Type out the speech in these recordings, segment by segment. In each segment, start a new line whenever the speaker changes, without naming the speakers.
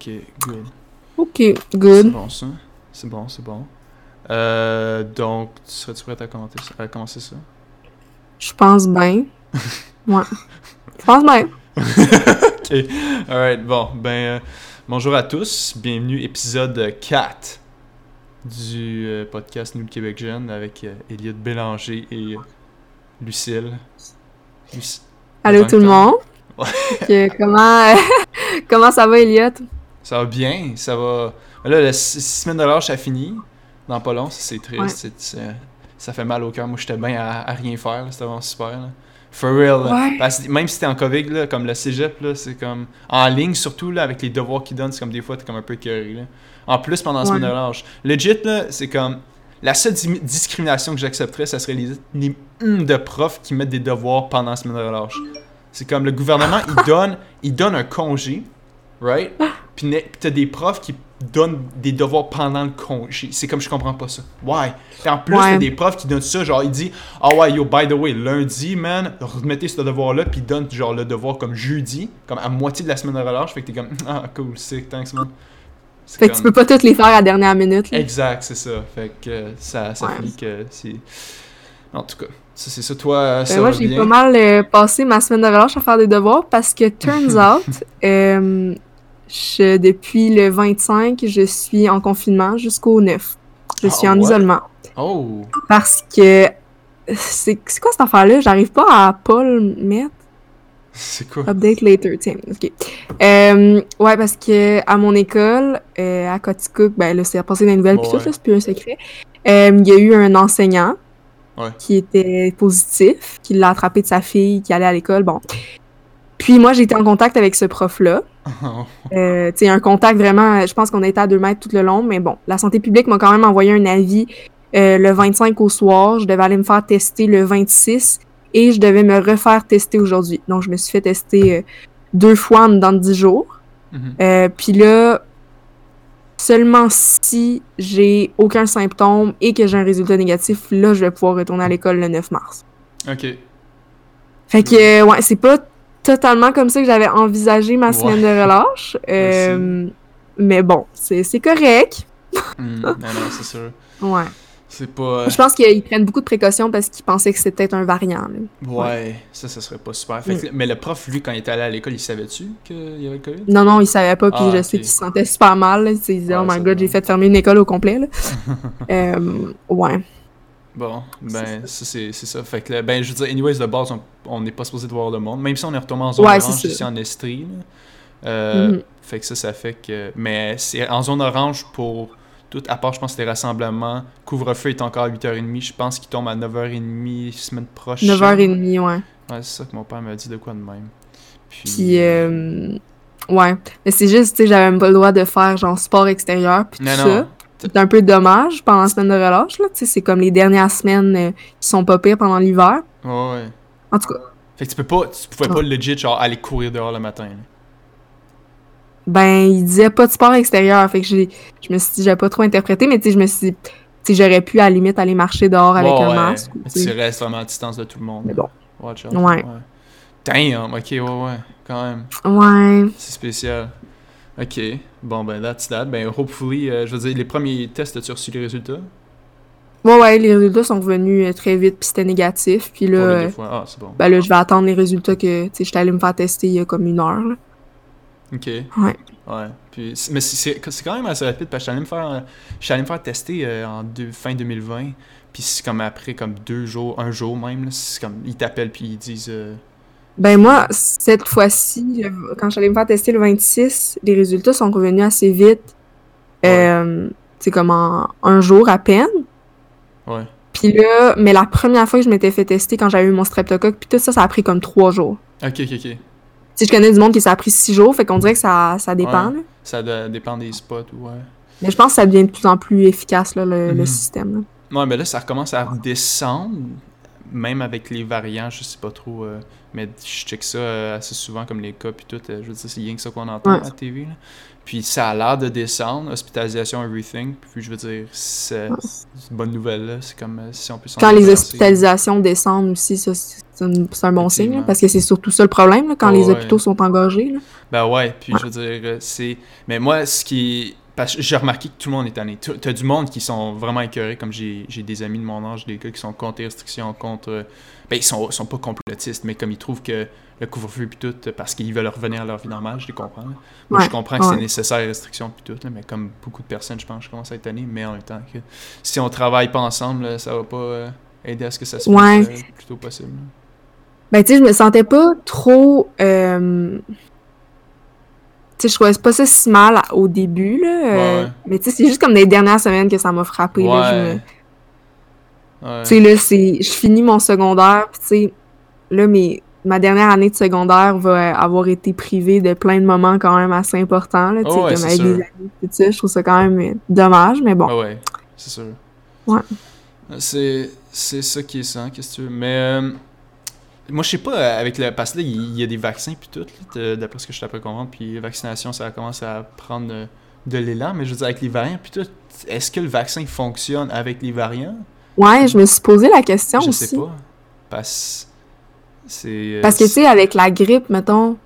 Ok, good.
Ok,
C'est
good.
bon ça. C'est bon, c'est bon. Euh, donc, serais-tu prête à commenter à commencer ça?
Je pense bien. Ouais. Je pense bien.
ok. Alright, bon, ben, euh, bonjour à tous. Bienvenue, épisode 4 du euh, podcast Nous le Québec Jeune avec Elliot Bélanger et Lucille. Luc-
Allô tout le monde? Que- comment, comment ça va, Elliot?
Ça va bien, ça va. Là, la semaines de l'âge, ça finit. Dans pas long, c'est triste.
Ouais.
c'est- c'est- ça fait mal au cœur. Moi, j'étais bien à, à rien faire. là, C'était vraiment super. Là. For real.
Ouais.
Parce même si t'es en COVID, là, comme le cégep, là, c'est comme. En ligne, surtout, là, avec les devoirs qu'ils donnent, c'est comme des fois, t'es comme un peu écœuré. Là. En plus, pendant la semaine de l'âge. Legit, là, c'est comme. La seule di- discrimination que j'accepterais, ça serait les, les hum de profs qui mettent des devoirs pendant la semaine de relâche. C'est comme le gouvernement, il donne, il donne un congé, right? Puis t'as des profs qui donnent des devoirs pendant le congé. C'est comme je comprends pas ça. Why? Puis en plus,
Ouais.
t'as des profs qui donnent ça, genre, il dit, ah ouais, yo, by the way, lundi, man, remettez ce devoir-là, puis il donne genre le devoir comme jeudi, comme à moitié de la semaine de relâche. Fait que t'es comme, ah cool, sick, thanks, man. C'est
Fait que tu peux pas toutes les faire à la dernière minute. là.
Exact, c'est ça. Fait que euh, ça, ça
Ouais.
que c'est. En tout cas, ça c'est ça. Toi, euh, ça
Ben, moi, j'ai pas mal euh, passé ma semaine de relâche à faire des devoirs parce que, turns out, euh, je, depuis le 25, je suis en confinement jusqu'au 9. Je
Ah,
suis en
ouais?
isolement.
Oh!
Parce que c'est quoi cette affaire-là? J'arrive pas à pas le mettre.
C'est quoi?
Update later, tiens, ok. Euh, ouais, parce que à mon école, euh, à Coticook, ben là, c'est passé des nouvelles tout, là, c'est plus un secret. Euh, Il y a eu un enseignant
Ouais.
qui était positif, qui l'a attrapé de sa fille, qui allait à l'école, bon. Puis moi, j'ai été en contact avec ce prof-là. Euh, tu sais, un contact vraiment, je pense qu'on a été à deux mètres tout le long, mais bon, la santé publique m'a quand même envoyé un avis euh, le 25 au soir. Je devais aller me faire tester le 26 et je devais me refaire tester aujourd'hui. Donc, je me suis fait tester euh, deux fois en de 10 jours.
Mhm.
Euh, Puis là, seulement si j'ai aucun symptôme et que j'ai un résultat négatif, là, je vais pouvoir retourner à l'école le 9 mars.
Ok.
Fait que, euh, ouais, c'est pas totalement comme ça que j'avais envisagé ma
Ouais.
semaine de relâche. Euh, mais bon, c'est correct.
Hmm, non, non, c'est sûr.
Ouais.
C'est pas.
Je pense qu'ils prennent beaucoup de précautions parce qu'ils pensaient que c'était un variant.
Ouais, ça, ça serait pas super. Fait que- Mais le prof, lui, quand il était allé à l'école, il savait-tu qu'il y avait le COVID?
Non, non, ils savaient pas, puis
Ah,
je sais
ok.
qu'ils se sentaient super mal. là. Ils se disaient,
Ouais,
oh my god, j'ai fait fermer une école au complet. Là. Euh, ouais.
Bon, ben,
C'est
ça, c'est c'est ça. Fait que, là, ben, je veux dire, anyways, de base, on- n'est pas supposé de voir le monde. Même si on est retombé en zone
Ouais,
orange ici en Estrie. là. Euh,
Mhm.
Fait que ça, ça fait que. Mais c'est en zone orange pour tout, à part, je pense, les rassemblements. Couvre-feu est encore à 8h30. Je pense qu'il tombe à 9h30 semaine prochaine.
9h30, ouais.
Ouais, c'est ça que mon père m'a dit de quoi de même. Puis.
Puis, euh, ouais. Mais c'est juste, tu sais, j'avais même pas le droit de faire genre sport extérieur, puis tout
non,
ça. C'est un peu dommage pendant la semaine de relâche, là. Tu sais, c'est comme les dernières semaines euh, qui sont pas pires pendant l'hiver.
Ouais, ouais.
En tout cas,
Fait que tu peux pas, tu pouvais pas
Ouais.
legit genre aller courir dehors le matin. là.
ben, il disait pas de sport extérieur. Fait que j'ai, je me suis dit, j'avais pas trop interprété, mais tu sais, je me suis dit, tu j'aurais pu à la limite aller marcher dehors avec
Ouais,
un
ouais.
masque.
Mais
tu
restes vraiment à distance de tout le monde.
Mais bon.
Watch out.
Ouais.
Damn, ok, ouais, ouais. Quand même.
Ouais.
C'est spécial. Ok. Bon, ben, that's that. Ben, hopefully, euh, je veux dire, les premiers tests, as-tu reçu les résultats?
Ouais, ouais, les résultats sont revenus euh, très vite, puis c'était négatif. Puis là.
Ah, c'est bon.
ben là, je vais attendre les résultats que, tu sais, j'étais allée me faire tester il y a comme une heure, là.
Ok.
Ouais.
Ouais. Puis, mais c'est- quand même assez rapide parce que allé me faire, allé me faire tester euh, en deux- fin 2020. Puis c'est comme après, comme deux jours, un jour même. là, C'est comme, ils t'appellent puis ils disent. euh,
Ben moi, cette fois-ci, quand j'allais me faire tester le 26, les résultats sont revenus assez vite. Euh, c'est comme en un jour à peine.
Ouais.
Puis là, mais la première fois que je m'étais fait tester, quand j'avais eu mon streptocoque, puis tout ça, ça a pris comme trois jours.
Ok, ok, ok.
Sais, je connais du monde qui ça a pris six jours, fait qu'on dirait que ça, ça dépend.
Ouais. Ça dépend des spots, ouais.
Mais je pense que ça devient de plus en plus efficace, là, le, le
Mhm.
système. là.
Ouais, mais là, ça recommence à redescendre, même avec les variants, je sais pas trop, euh, mais je check ça euh, assez souvent, comme les cas, puis tout, euh, je veux dire, c'est rien que ça qu'on entend
Ouais.
à la TV, là. Puis ça a l'air de descendre, hospitalisation, everything, puis je veux dire, c'est une bonne nouvelle, là, c'est comme euh, si on peut s'en
Quand les hospitalisations descendent aussi, ça, c'est un, c'est un bon signe, là, parce que c'est surtout ça le problème, là, quand
Ouais,
les
ouais.
hôpitaux sont engorgés. là.
Ben ouais, puis je veux dire, c'est. Mais moi, ce qui. Parce que j'ai remarqué que tout le monde est tanné. Tu- T'as du monde qui sont vraiment écœurés, comme j'ai des amis de mon âge, des gars qui sont contre les restrictions, contre. euh, Ben, ils sont, sont pas complotistes, mais comme ils trouvent que le couvre-feu puis tout, parce qu'ils veulent revenir à leur vie normale, je les comprends. là. Moi,
Ouais,
je comprends que
ouais.
c'est nécessaire, les restrictions puis tout, là, mais comme beaucoup de personnes, je pense, je commence à être tanné, mais en même temps, que si on travaille pas ensemble, là, ça va pas euh, aider à ce que ça se
Ouais.
fasse euh, le plus tôt possible.
Ben, tu sais, je me sentais pas trop. euh, Tu sais, je trouvais pas ça si mal au début, là. euh,
Ouais.
Mais tu sais, c'est juste comme les dernières semaines que ça m'a frappé, là. je me-
Ouais. Ouais.
Tu sais, là, c'est... Je finis mon secondaire, tu sais, là, mes... ma dernière année de secondaire va avoir été privée de plein de moments quand même assez importants, là, tu sais,
Oh
comme avec
sûr.
des amis, tout ça. Je trouve ça quand même euh, dommage, mais bon.
Ah ouais, c'est sûr.
Ouais.
C'est, c'est ça qui est ça, qu'est-ce que tu veux. Mais euh, moi, je sais pas, euh, avec le. Parce que là, il y a des vaccins puis tout, d'après ce que je après comprendre, puis la vaccination, ça commence à prendre euh, de l'élan. Mais je veux dire, avec les variants puis tout, est-ce que le vaccin fonctionne avec les variants?
Ouais, je me suis posé la question
Je
aussi.
sais pas. Parce. Euh,
Parce que, tu sais, avec la grippe, mettons,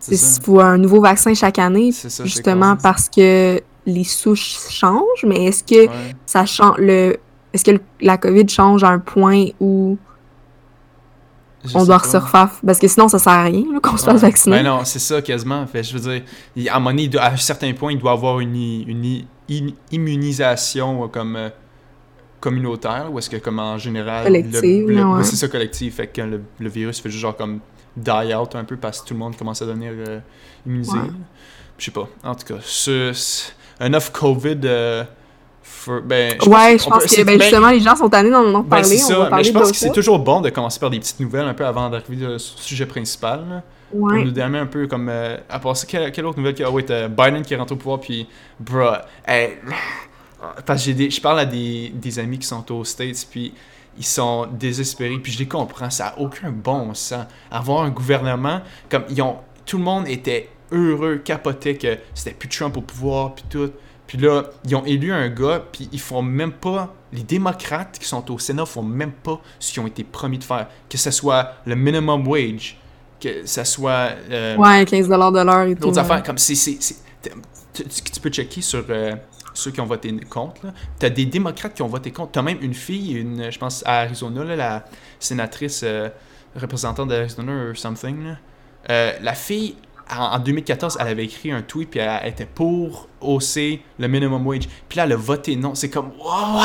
c'est
faut un nouveau vaccin chaque année,
ça,
justement parce que les souches changent, mais est-ce que
Ouais.
ça change le est-ce que le- la COVID change à un point où
Je
on doit refaire parce que sinon ça sert à rien qu'on se fasse
Ouais.
vacciner.
Ben non, c'est ça quasiment. Fait, je veux dire, il- à un moment donné, doit- à un certain point, il doit avoir une, une immunisation euh, comme euh, communautaire, ou est-ce que comme en général...
Collective, ouais.
C'est ça, collectif. Fait que le, le virus fait juste genre comme die out un peu parce que tout le monde commence à devenir euh, immunisé.
Ouais.
Je sais pas. En tout cas, ce, COVID... euh, for- ben, je
ouais, pense
peut-
que ben,
ben,
justement les gens sont tannés d'en en parler,
c'est
on
ça, mais je pense que c'est toujours bon de commencer par des petites nouvelles un peu avant d'arriver euh, sur le sujet principal. là. Pour
Ouais.
nous donner un peu comme. euh, à part ça, quelle, quelle autre nouvelle? Ah ouais, t'as Biden qui rentre au pouvoir, puis. Bruh. parce que des- je parle à des, des amis qui sont aux States, puis ils sont désespérés, puis je les comprends. Ça n'a aucun bon sens. Avoir un gouvernement, comme. Ils ont, tout le monde était heureux, capotait que c'était plus Trump au pouvoir, puis tout. Puis là, ils ont élu un gars, puis ils font même pas. Les démocrates qui sont au Sénat font même pas ce qu'ils ont été promis de faire. Que ce soit le minimum wage, que ça soit. euh,
Ouais, 15 de l'heure et tout.
D'autres
ouais.
affaires, comme c'est. Tu, tu- tu peux checker sur euh, ceux qui ont voté contre. là. T'as des démocrates qui ont voté contre. T'as même une fille, une, je pense, à Arizona, là, la sénatrice euh, représentante d'Arizona ou something. là. La fille, en, en 2014, elle avait écrit un tweet, puis elle, était pour hausser le minimum wage. Puis là, elle a voté non. C'est comme, wow,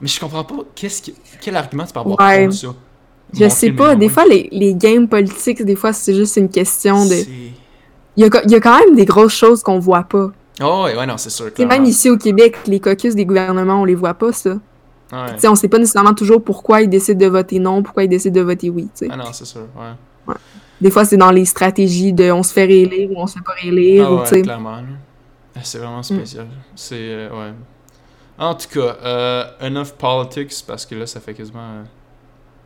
mais je comprends pas, qu'est-ce quel argument tu peux avoir
Ouais.
contre ça?
Je sais pas, des
wage.
fois les, les games politiques, des fois c'est juste une question de il y a, il y a quand même des grosses choses qu'on voit pas.
Oh, ouais, ouais, non, c'est sûr.
Même ici au Québec, les caucus des gouvernements, on les voit pas ça.
Ouais.
On sait pas nécessairement toujours pourquoi ils décident de voter non, pourquoi ils décident de voter oui.
Ah non, c'est sûr, ouais.
Des fois, c'est dans les stratégies de on se fait réélire ou on se fait pas réélire,
Ah
ou
ouais, clairement. Ah, C'est vraiment spécial. C'est, euh, ouais. En tout cas, euh, enough politics, parce que là, ça fait quasiment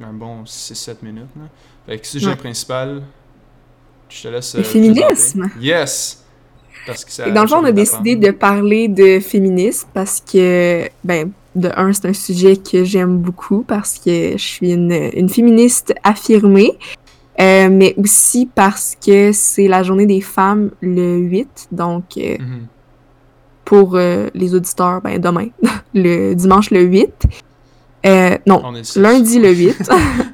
euh, un bon 6-7 minutes. Là. Fait que sujet
Ouais.
principal, je te laisse.
Le féminisme.
présenter. Yes! Parce que ça,
Et dans le fond, on a décidé de parler de féminisme parce que, ben, de un, c'est un sujet que j'aime beaucoup parce que je suis une, une féministe affirmée, euh, mais aussi parce que c'est la journée des femmes le 8, donc euh,
Mhm.
pour euh, les auditeurs, ben, demain, le dimanche le 8. Euh, non, lundi le 8.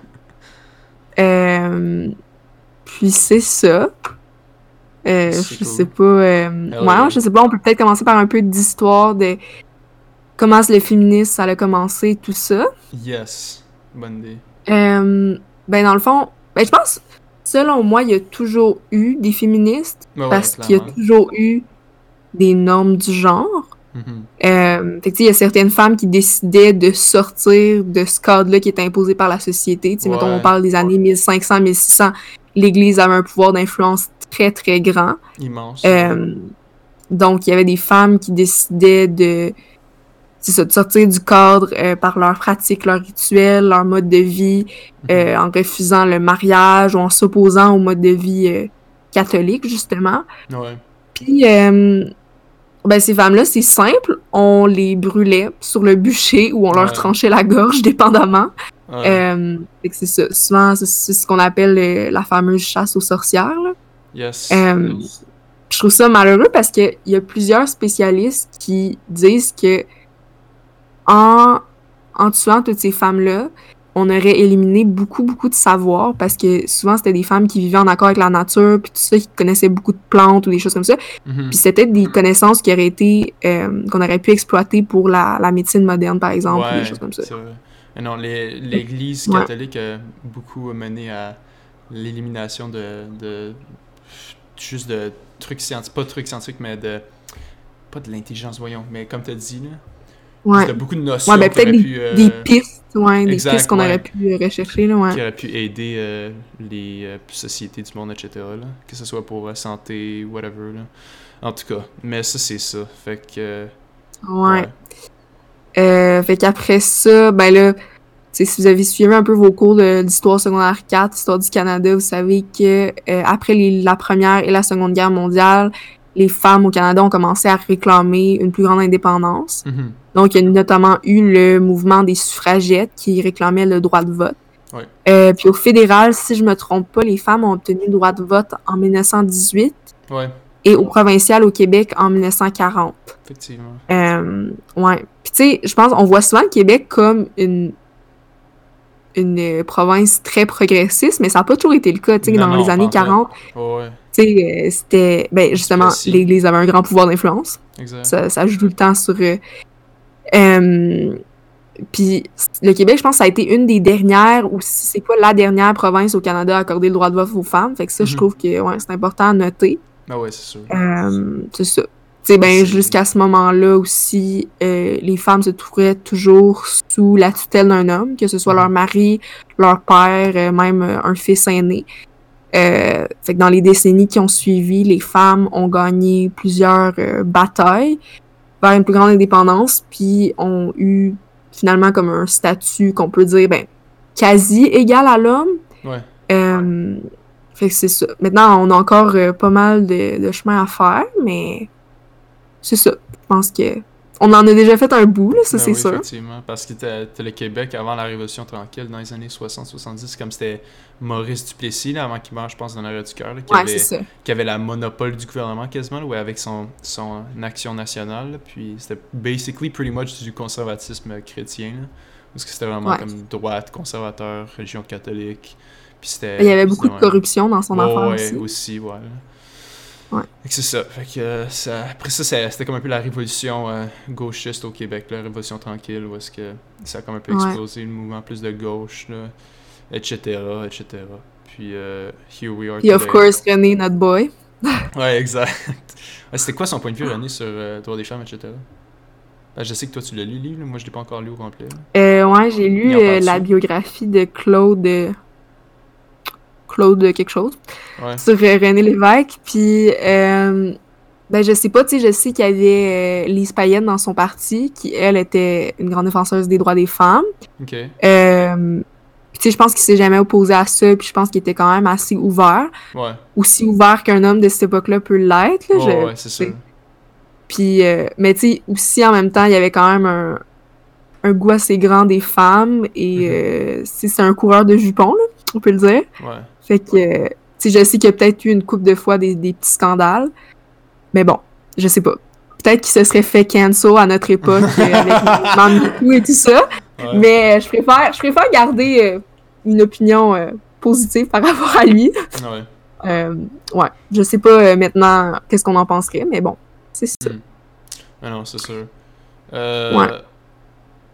Euh, puis c'est ça. Je
cool.
sais pas. ouais, je sais pas. On peut peut-être commencer par un peu d'histoire de comment le féminisme ça a commencé, tout ça.
Yes. Bonne idée.
Ben dans le fond, ben je pense, selon moi, il y a toujours eu des féministes
Ouais, ouais,
parce qu'il y a toujours eu des normes du genre. Euh, fait que, tu sais, il y a certaines femmes qui décidaient de sortir de ce cadre-là qui était imposé par la société. Tu sais, mettons,
Ouais.
on parle des années 1500, 1600. L'Église avait un pouvoir d'influence très, très grand.
Immense.
Euh, donc, il y avait des femmes qui décidaient de, c'est ça, de sortir du cadre euh, par leurs pratiques, leurs rituels, leur mode de vie,
Mhm.
euh, en refusant le mariage ou en s'opposant au mode de vie euh, catholique, justement.
Ouais.
Puis, ben, ces femmes-là, c'est simple. On les brûlait sur le bûcher ou on leur
Ouais.
tranchait la gorge, dépendamment. Euh, c'est ça. Souvent, c'est ce qu'on appelle la fameuse chasse aux sorcières. Là.
Yes.
Je trouve ça malheureux parce qu'il y a plusieurs spécialistes qui disent que en, en tuant toutes ces femmes-là, on aurait éliminé beaucoup, beaucoup de savoir parce que souvent, c'était des femmes qui vivaient en accord avec la nature, puis tout ça, qui connaissaient beaucoup de plantes ou des choses comme ça.
Mhm.
Puis c'était des connaissances qui auraient été, euh, qu'on aurait pu exploiter pour la, la médecine moderne, par exemple, ou des choses comme ça.
vrai. Non, l'Église
Ouais.
catholique a beaucoup mené à l'élimination de, de. juste de trucs scientifiques. Pas de trucs scientifiques, mais de. Pas de l'intelligence, voyons, mais comme tu as dit, là.
Ouais.
De beaucoup de notions
Ouais, ben peut-être des,
pu. euh,
des pistes, ouais, des pistes qu'on
ouais.
aurait pu euh, rechercher, là, ouais.
qui auraient pu aider euh, les euh, sociétés du monde, etc. Là. Que ce soit pour la santé, whatever. Là. En tout cas, mais ça, c'est ça. Fait que.
Ouais. Fait qu'après ça, ben là, si vous avez suivi un peu vos cours d'histoire secondaire 4, histoire du Canada, vous savez que après les- la Première et la Seconde Guerre mondiale, les femmes au Canada ont commencé à réclamer une plus grande indépendance.
mhm.
Donc, il y a notamment eu le mouvement des suffragettes qui réclamait le droit de vote. Euh, puis au fédéral, si je me trompe pas, les femmes ont obtenu le droit de vote en 1918
Ouais,
et au provincial au Québec en 1940.
effectivement.
Euh, ouais. Puis tu sais, je pense, on voit souvent le Québec comme une une euh, province très progressiste, mais ça n'a pas toujours été le cas. Tu sais, dans
non,
les années
pas en fait.
40,
Ouais, ouais,
tu sais, euh, c'était, ben justement, l'Église avait un grand pouvoir d'influence. Ça, ça joue tout le temps sur. euh, euh, puis le Québec, je pense, ça a été une des dernières, ou si c'est pas la dernière province au Canada à accorder le droit de vote aux femmes. Fait que ça, je
Mhm.
trouve que ouais, c'est important à noter.
Ah ouais, c'est sûr.
Euh, c'est ça. Tu sais, ben, jusqu'à ce moment-là aussi, euh, les femmes se trouvaient toujours sous la tutelle d'un homme, que ce soit
Mhm.
leur mari, leur père, même un fils aîné. Euh, fait que dans les décennies qui ont suivi, les femmes ont gagné plusieurs euh, batailles vers une plus grande indépendance, puis ont eu finalement comme un statut qu'on peut dire ben, quasi égal à l'homme.
Ouais.
Euh, fait que c'est ça. Maintenant, on a encore pas mal de, de chemin à faire, mais c'est ça. Je pense que on en a déjà fait un bout, là, ça
Ben
c'est
oui,
sûr.
Effectivement, parce que t'as le Québec avant la Révolution tranquille, dans les années 60-70, comme c'était Maurice Duplessis, là, avant qu'il meure, je pense, dans l'arrêt du cœur, qui,
Ouais,
avait, qui avait la monopole du gouvernement quasiment, là, ouais, avec son, son action nationale. là, puis c'était basically pretty much du conservatisme chrétien. Là, parce que c'était vraiment
Ouais.
comme droite, conservateur, religion catholique. Puis c'était.
Il y avait beaucoup de corruption dans son affaire
ouais,
aussi.
aussi, ouais.
Ouais.
C'est ça. Fait que euh, ça- après ça, ça- c'était comme un peu la révolution euh, gauchiste au Québec, la révolution tranquille, où est-ce que ça a comme un peu explosé, le mouvement plus de gauche, là, etc., etc. Puis, euh, here we are
Puis of course, René, notre boy.
Ouais, exact. Ouais, c'était quoi son point de vue, René, sur euh, droit des femmes, etc.? Ben, je sais que toi, tu l'as lu, le livre, moi, je l'ai pas encore lu au complet.
Euh, ouais, j'ai lu euh, la biographie de Claude. Claude quelque chose.
Ouais.
sur euh, René Lévesque. Puis, ben, je sais pas, tu sais, je sais qu'il y avait euh, Lise Payette dans son parti, qui, elle, était une grande défenseuse des droits des femmes.
Ok.
Euh, puis, tu sais, je pense qu'il s'est jamais opposé à ça, puis je pense qu'il était quand même assez ouvert.
Ouais.
Aussi ouvert qu'un homme de cette époque-là peut l'être. là,
Ouais,
je-
ouais, c'est sûr.
Puis, euh, mais tu sais, aussi en même temps, il y avait quand même un, un goût assez grand des femmes, et
Mhm.
euh, c'est un coureur de jupons, là, on peut le dire.
Ouais.
Fait que, euh, tu sais, je sais qu'il y a peut-être eu une couple de fois des, des petits scandales. Mais bon, je sais pas. Peut-être qu'il se serait fait cancel à notre époque euh, avec le et tout ça.
Ouais.
Mais euh, je préfère, je préfère garder euh, une opinion euh, positive par rapport à lui.
Ouais.
Euh, ouais, je sais pas maintenant qu'est-ce qu'on en penserait, mais bon, c'est ça.
Mm. Ah non, c'est sûr. Euh...
Ouais.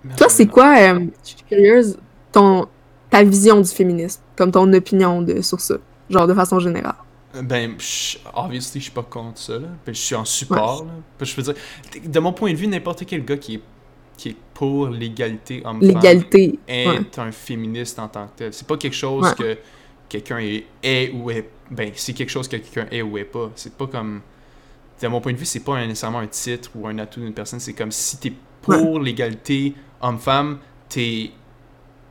merde,
Toi, c'est quoi, euh, je suis curieuse, ton, ta vision du féminisme, comme ton opinion de, sur ça, genre de façon générale?
Ben, je- obviously, je suis pas contre ça, là. Puis je suis en support, là. Puis je veux dire, de mon point de vue, n'importe quel gars qui est, qui est pour l'égalité homme-femme
L'égalité.
est
Ouais.
un féministe en tant que tel. C'est pas quelque chose
Ouais.
que quelqu'un est, est ou est... Ben, c'est quelque chose que quelqu'un est ou est pas. C'est pas comme... De mon point de vue, c'est pas nécessairement un titre ou un atout d'une personne. C'est comme si t'es pour l'égalité homme-femme, t'es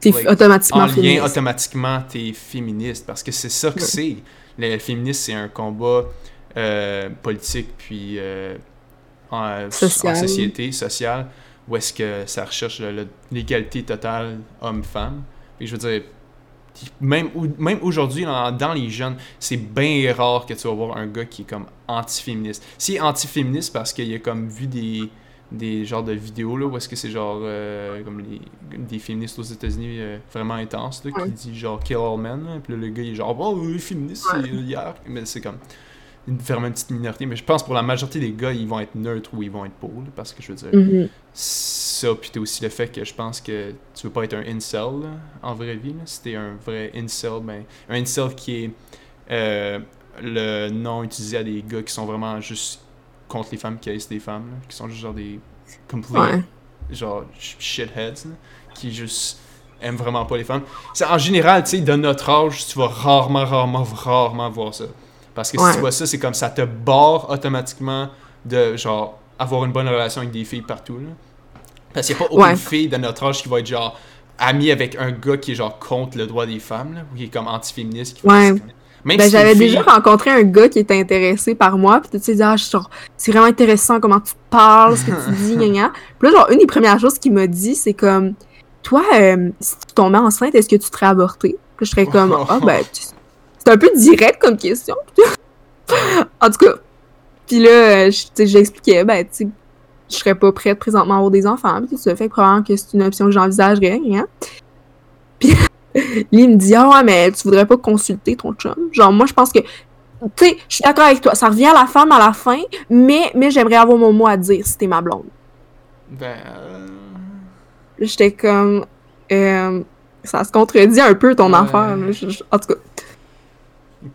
T'es
like,
automatiquement
en lien
féministe.
automatiquement t'es féministe parce que c'est ça que
Ouais.
c'est le féminisme c'est un combat euh, politique puis euh, en, en
Social.
société sociale où est-ce que ça recherche l'égalité totale homme-femme Puis je veux dire, même, même aujourd'hui, dans, les jeunes, c'est bien rare que tu vas voir un gars qui est comme anti-féministe. S'il est anti-féministe parce qu'il a comme vu des, des genres de vidéos là, où est-ce que c'est genre euh, comme les, des féministes aux États-Unis euh, vraiment intenses là, qui dit genre kill all men. puis là, le gars il est genre oh, oui, féministe, c'est hier. Mais c'est comme une, vraiment une petite minorité. Mais je pense pour la majorité des gars, ils vont être neutres ou ils vont être pour. parce que je veux dire, mm-hmm. ça, puis t'as aussi le fait que je pense que tu veux pas être un incel en vraie vie. Là. Si t'es un vrai incel, ben, un incel qui est euh, le nom utilisé à des gars qui sont vraiment juste contre les femmes qui haïssent des femmes, qui sont juste genre des complete, genre shitheads, qui juste aiment vraiment pas les femmes. C'est en général, tu sais, de notre âge, tu vas rarement, rarement, rarement voir ça. Parce que si tu vois ça, c'est comme ça te barre automatiquement de genre avoir une bonne relation avec des filles partout. Là. Parce qu'il n'y a pas aucune fille de notre âge qui va être genre amie avec un gars qui est genre contre le droit des femmes, là, ou qui est comme anti-féministe.
Ouais. ben, j'avais déjà rencontré un gars qui était intéressé par moi, puis tu sais, ah, c'est vraiment intéressant comment tu parles, ce que tu dis, gna, gna. Puis là, genre, une des premières choses qu'il m'a dit, c'est comme, toi, euh, si tu tombais enceinte, est-ce que tu serais avorté? Puis je serais comme, ah, ben, c'est un peu direct comme question. en tout cas. Puis là, j'expliquais, ben, tu sais, je serais pas prête présentement à avoir des enfants. Puis ça fait que probablement que c'est une option que j'envisagerais. Hein? Puis lui, il me dit, ah ouais, mais tu voudrais pas consulter ton chum? Genre, moi, je pense que, tu sais, je suis d'accord avec toi. Ça revient à la femme à la fin, mais, mais j'aimerais avoir mon mot à dire si t'es ma blonde. Ben. Euh... J'étais comme. Euh, ça se contredit un peu ton affaire. en tout cas.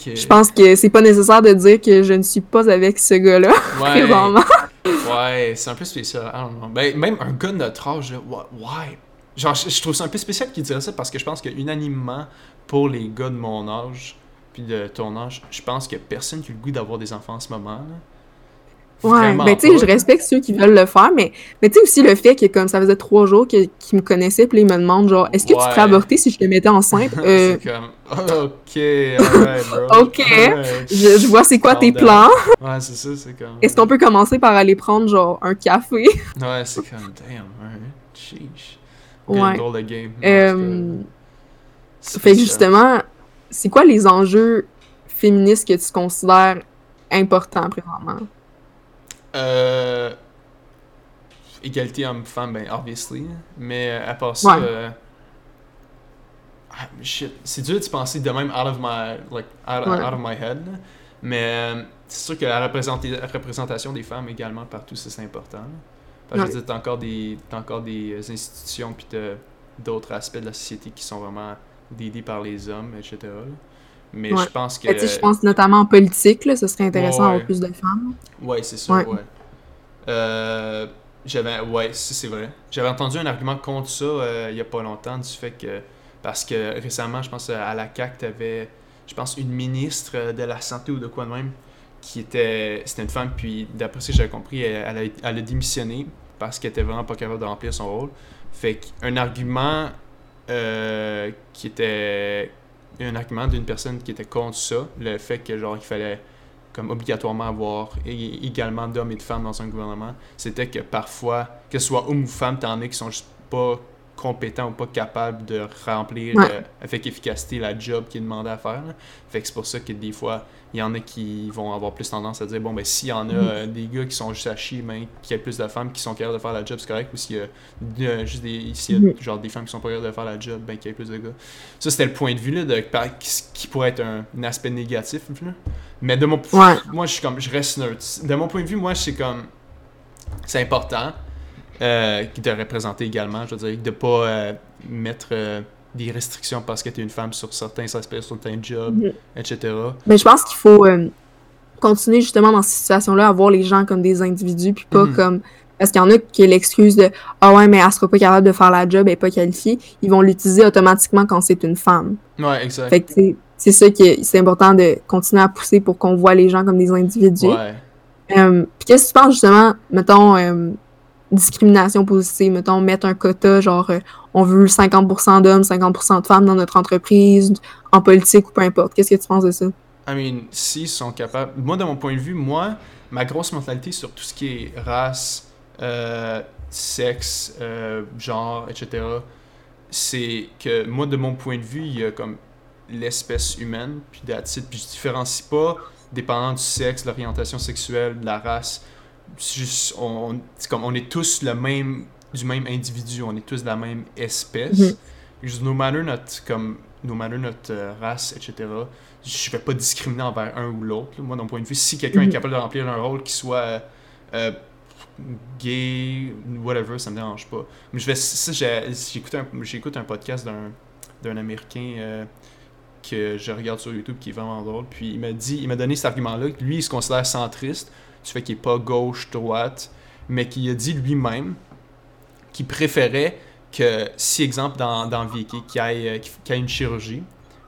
Je pense que c'est pas nécessaire de dire que je ne suis pas avec ce gars-là, ouais.
ouais, c'est un peu spécial. Ben, même un gars de notre âge, ouais. Genre, je, trouve ça un peu spécial qu'il dirait ça parce que je pense que unanimement, pour les gars de mon âge, puis de ton âge, je pense que personne qui a le goût d'avoir des enfants en ce moment. Là.
Ouais, ben tu sais, je respecte ceux qui veulent le faire, mais, mais tu sais aussi le fait que comme ça faisait trois jours qu'ils me connaissaient, puis ils me demandent genre, est-ce que tu serais avorter si je te mettais enceinte?
Euh... c'est comme, ok, bro.
ok, je, je, vois c'est quoi tes plans.
ouais, c'est ça, c'est comme...
Est-ce qu'on peut commencer par aller prendre genre un café?
ouais, c'est comme, damn, ouais, sheesh.
Ouais. Game. Euh... Fait que justement, c'est quoi les enjeux féministes que tu considères importants présentement?
Euh, égalité homme-femme, ben, obviously. Mais euh, à part ça, euh, ah, c'est dur de penser de même out of my, like, out, of my head. Mais c'est sûr que la, représentation des femmes également partout, c'est important. Parce que je veux dire, t'as encore des, encore des institutions puis d'autres aspects de la société qui sont vraiment dédiés par les hommes, etc. Mais je pense que.
je pense notamment en politique, là, ce serait intéressant d'avoir plus de femmes.
Ouais, c'est ça, ouais. Euh, j'avais. Ouais, c'est vrai. J'avais entendu un argument contre ça euh, il y a pas longtemps, du fait que. Parce que récemment, je pense à la CAC, t'avais, je pense, une ministre de la Santé ou de quoi de même, qui était. C'était une femme, puis d'après ce que j'avais compris, elle, a, elle a démissionné parce qu'elle était vraiment pas capable de remplir son rôle. Fait qu'un argument euh, qui était un argument d'une personne qui était contre ça, le fait que genre il fallait comme obligatoirement avoir également d'hommes et de femmes dans un gouvernement, c'était que parfois, que ce soit homme ou femme, t'en as qui sont juste pas compétents ou pas capables de remplir euh, avec efficacité la job qui est à faire. Fait que c'est pour ça que des fois, il y en a qui vont avoir plus tendance à dire bon ben s'il y en a mm-hmm. euh, des gars qui sont juste à chier, qu'il y a plus de femmes qui sont capables de faire la job, c'est correct, ou s'il y a euh, juste des mm-hmm. genre des femmes qui sont pas capables de faire la job, ben qu'il y ait plus de gars. Ça c'était le point de vue là, de qui pourrait être un, aspect négatif. Mais de mon point moi je suis comme je reste neutre. De mon point de vue, moi c'est comme c'est important euh, qui te représenter également, je veux dire, de pas euh, mettre euh, des restrictions parce que tu es une femme sur certains aspects, sur certains jobs, mhm. etc.
Mais je pense qu'il faut continuer justement dans ces situations-là à voir les gens comme des individus, puis pas mhm. comme. Parce qu'il y en a qui ont l'excuse de Ah ouais, mais elle sera pas capable de faire la job, elle est pas qualifiée. Ils vont l'utiliser automatiquement quand c'est une femme.
Ouais, exact.
Fait que c'est ça qui c'est important de continuer à pousser pour qu'on voit les gens comme des individus. Ouais. puis qu'est-ce que tu penses justement, mettons, discrimination positive, mettons, mettre un quota, genre, euh, on veut 50% d'hommes, 50% de femmes dans notre entreprise, en politique ou peu importe. Qu'est-ce que tu penses de ça?
I mean, s'ils sont capables... Moi, de mon point de vue, moi, ma grosse mentalité sur tout ce qui est race, euh, sexe, euh, genre, etc., c'est que moi, de mon point de vue, il y a comme l'espèce humaine, puis it. Puis je différencie pas, dépendant du sexe, l'orientation sexuelle, de la race. Juste, on, c'est comme on est tous le même, du même individu, on est tous de la même espèce.
Mhm.
Juste, no matter notre, comme, no matter notre euh, race, etc., je vais pas discriminer envers un ou l'autre. Moi, mon point de vue, si quelqu'un est
Mhm.
capable de remplir un rôle qui soit euh, gay, whatever, ça me dérange pas. Mais je vais, j'écoute un, j'écoute un podcast d'un, d'un Américain euh, que je regarde sur YouTube qui est vraiment drôle. Puis il m'a dit, il m'a donné cet argument-là, lui, il se considère centriste, du fait qu'il est pas gauche-droite, mais qu'il a dit lui-même qu'il préférait que, si exemple dans, dans VK, qu'il y euh, ait une chirurgie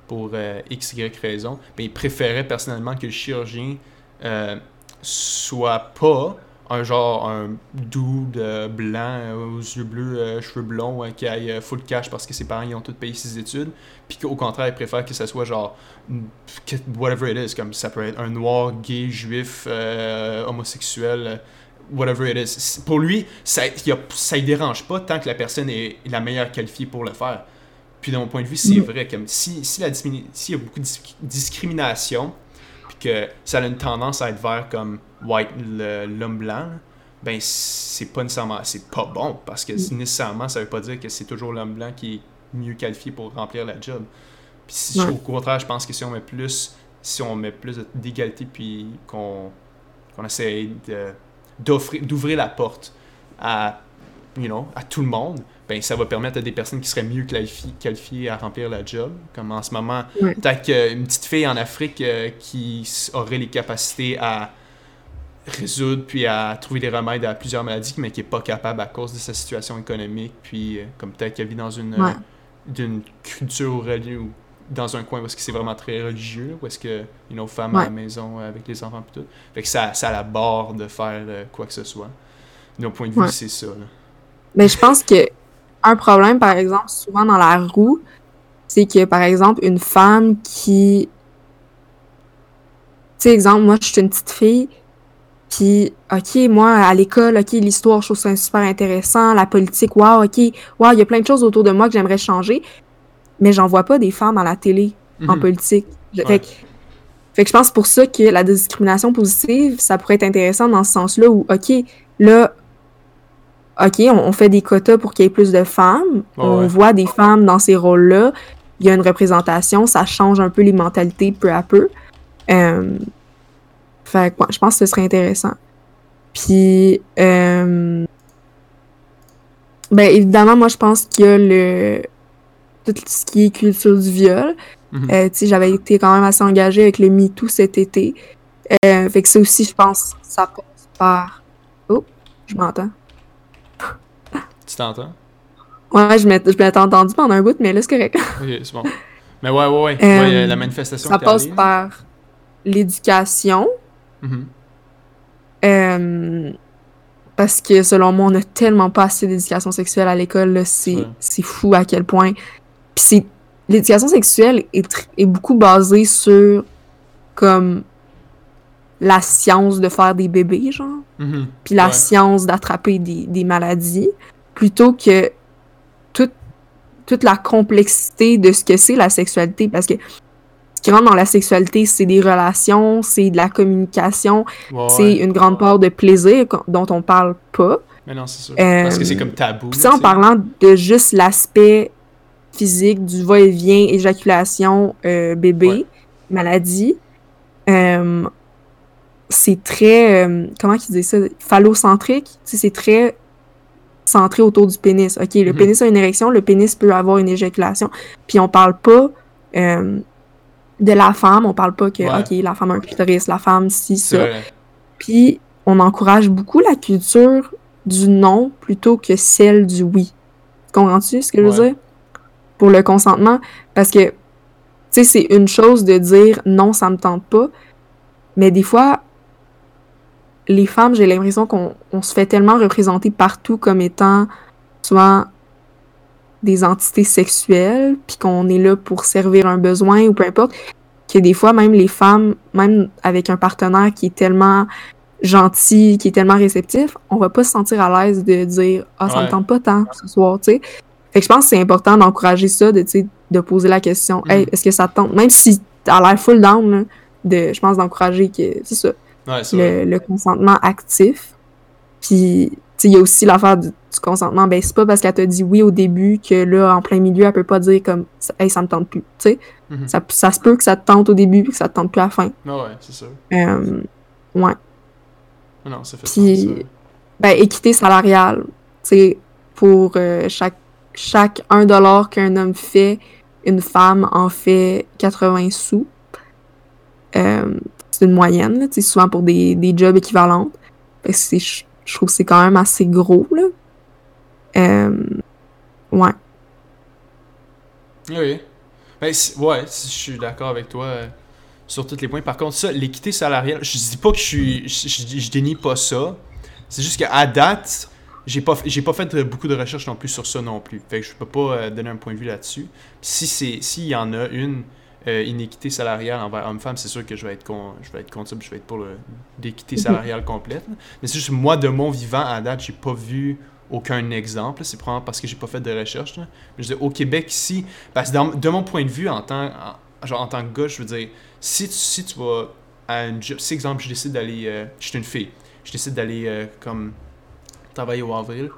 pour euh, x, y raison, ben, il préférait personnellement que le chirurgien euh, soit pas un genre un dude euh, blanc aux yeux bleus, euh, cheveux blonds, euh, qui aille euh, full cash parce que ses parents ils ont tous payé ses études, puis qu'au contraire il préfère que ça soit genre mm, whatever it is, comme ça peut être un noir, gay, juif, homosexuel, whatever it is. Pour lui, ça ne dérange pas tant que la personne est la meilleure qualifiée pour le faire. Puis de mon point de vue, c'est
Mhm.
vrai. Comme si, si la y a beaucoup de dis- discrimination, que ça a une tendance à être vers comme white l'homme blanc, ben c'est pas nécessairement c'est pas bon parce que
Mm.
nécessairement ça veut pas dire que c'est toujours l'homme blanc qui est mieux qualifié pour remplir la job. Puis si,
Ouais.
au contraire, je pense que si on met plus si on met plus d'égalité puis qu'on qu'on essaie d'ouvrir la porte à you know, à tout le monde, ben ça va permettre à des personnes qui seraient mieux qualifiées, qualifiées à remplir la job. Comme en ce moment,
Ouais.
peut-être qu'une petite fille en Afrique euh, qui aurait les capacités à résoudre puis à trouver des remèdes à plusieurs maladies, mais qui est pas capable à cause de sa situation économique, puis euh, comme peut-être qu'elle vit dans une,
Ouais.
euh, d'une culture religieuse ou dans un coin est-ce que c'est vraiment très religieux, où est-ce que, know, femme à la maison avec les enfants puis tout. Fait que ça, ça la barre de faire quoi que ce soit. De mon point de vue,
Ouais.
c'est ça. là.
Mais je pense que un problème, par exemple, souvent dans la roue, c'est que, par exemple, une femme qui. Tu sais, exemple, moi, je suis une petite fille, puis, OK, moi, à l'école, OK, l'histoire, je trouve ça super intéressant, la politique, wow, OK, wow, il y a plein de choses autour de moi que j'aimerais changer, mais j'en vois pas des femmes à la télé en
Mhm.
politique. Je-
Ouais.
Fait, que, fait que je pense pour ça que la discrimination positive, ça pourrait être intéressant dans ce sens-là où, OK, là, OK, on, on fait des quotas pour qu'il y ait plus de femmes,
Ouais,
on
ouais.
voit des femmes dans ces rôles-là, il y a une représentation, ça change un peu les mentalités peu à peu. Euh, fait ouais, je pense que ce serait intéressant. Puis, euh, ben évidemment, moi, je pense qu'il y a le tout ce qui est culture du viol.
Mhm.
Euh, tu sais, j'avais été quand même assez engagée avec le MeToo cet été. Euh, fait que ça aussi, je pense, ça passe par... Oh, je m'entends.
Tu t'entends?
Ouais, je m'étais entendue pendant un bout, mais là, c'est correct.
Ok, c'est bon. Mais ouais, ouais, ouais.
Euh,
Ouais, euh, la manifestation.
ça passe par l'éducation.
Mhm.
euh, parce que selon moi, on a tellement pas assez d'éducation sexuelle à l'école, c'est fou à quel point. Puis l'éducation sexuelle est, est beaucoup basée sur comme la science de faire des bébés, genre,
Mhm.
puis la
Ouais.
science d'attraper des, des maladies, plutôt que toute, toute la complexité de ce que c'est la sexualité, parce que ce qui rentre dans la sexualité, c'est des relations, c'est de la communication,
Ouais,
c'est
ouais.
une grande part de plaisir dont on parle pas.
Mais non, c'est sûr.
Euh,
Parce que c'est comme tabou.
Puis en parlant de juste l'aspect physique du va-et-vient, éjaculation, euh, bébé,
Ouais.
maladie, euh, c'est très, comment ils disent ça, phallocentrique, c'est très centré autour du pénis. OK, le
Mhm.
pénis a une érection, le pénis peut avoir une éjaculation, puis on parle pas euh, de la femme, on parle pas que,
Ouais.
OK, la femme a un clitoris, la femme, si, ça. Puis on encourage beaucoup la culture du non plutôt que celle du oui. Comprends-tu ce que je veux dire? Pour le consentement. Parce que, tu sais, c'est une chose de dire non, ça me tente pas. Mais des fois, les femmes, j'ai l'impression qu'on on se fait tellement représenter partout comme étant souvent des entités sexuelles, puis qu'on est là pour servir un besoin ou peu importe, que des fois, même les femmes, même avec un partenaire qui est tellement gentil, qui est tellement réceptif, on va pas se sentir à l'aise de dire « Ah, ça
Ouais.
me tente pas tant ce soir », tu sais. Fait que je pense que c'est important d'encourager ça, de, de poser la question,
Mhm.
hey, est-ce que ça te tente? Même si t'as l'air full down, là, de, je pense d'encourager que, c'est ça,
Ouais,
le, le consentement actif. Puis, il y a aussi l'affaire du, du consentement. Ben, c'est pas parce qu'elle t'a dit oui au début que là, en plein milieu, elle peut pas dire comme, hey, ça me tente plus. Tu sais,
Mhm.
ça, ça se peut que ça te tente au début puis que ça te tente plus à la fin.
Ah ouais, c'est sûr.
Euh, ouais.
Ah non, ça fait
Puis-
sens. ça.
Ben, équité salariale. Tu sais, pour euh, chaque, chaque 1 dollar qu'un homme fait, une femme en fait 80 sous. Euh, c'est une moyenne, là, souvent pour des, des jobs équivalents. Je trouve que c'est quand même assez gros, là. Euh, ouais.
Oui. Ben, ouais, je suis d'accord avec toi euh, sur tous les points. Par contre, ça, l'équité salariale, je dis pas que je suis. Dénie pas ça. C'est juste qu'à date, j'ai pas, pas fait beaucoup de recherches non plus sur ça non plus. Fait que je peux pas euh, donner un point de vue là-dessus. Si c'est s'il y en a une euh, inéquité salariale envers homme-femme, c'est sûr que je vais être con, je vais être contre ça, puis je vais être pour l'équité salariale complète. Mais c'est juste moi de mon vivant à date, j'ai pas vu aucun exemple. C'est probablement parce que j'ai pas fait de recherche. là. Mais je veux dire, au Québec, ici, parce que dans- de mon point de vue, en tant, en, genre, en tant que gars, je veux dire, si tu, si tu vas à une job, si exemple, je décide d'aller, euh, je suis une fille, je décide d'aller euh, comme travailler au avril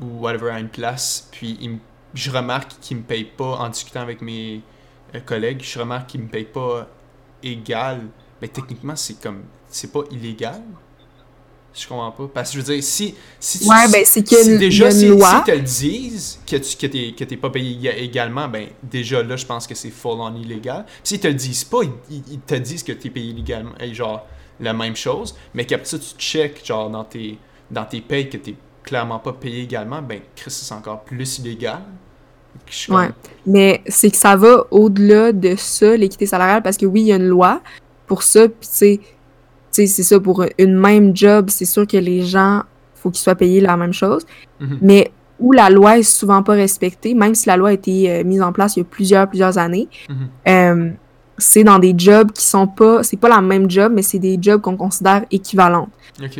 ou whatever à une place, puis il me- je remarque qu'ils me payent pas en discutant avec mes collègues, je remarque qu'ils me payent pas égal, mais techniquement, c'est comme, c'est pas illégal? Je comprends pas. Parce que je veux dire, si, si tu,
Ouais, ben, c'est
si déjà, si,
loi.
si te le disent, que tu que t'es, que t'es pas payé éga- également, ben déjà là, je pense que c'est full on illégal. Puis s'ils te le disent pas, ils te disent que t'es payé illégalement, et genre la même chose, mais qu'après ça, tu check genre dans tes, dans tes payes que t'es clairement pas payé également, ben Chris, c'est encore plus illégal. Comme-
Mais c'est que ça va au-delà de ça, l'équité salariale, parce que oui, il y a une loi pour ça, puis tu sais, c'est ça, pour une même job, c'est sûr que les gens, faut qu'ils soient payés la même chose,
Mhm.
mais où la loi est souvent pas respectée, même si la loi a été euh, mise en place il y a plusieurs, plusieurs années,
Mhm.
euh, c'est dans des jobs qui sont pas, c'est pas la même job, mais c'est des jobs qu'on considère équivalents.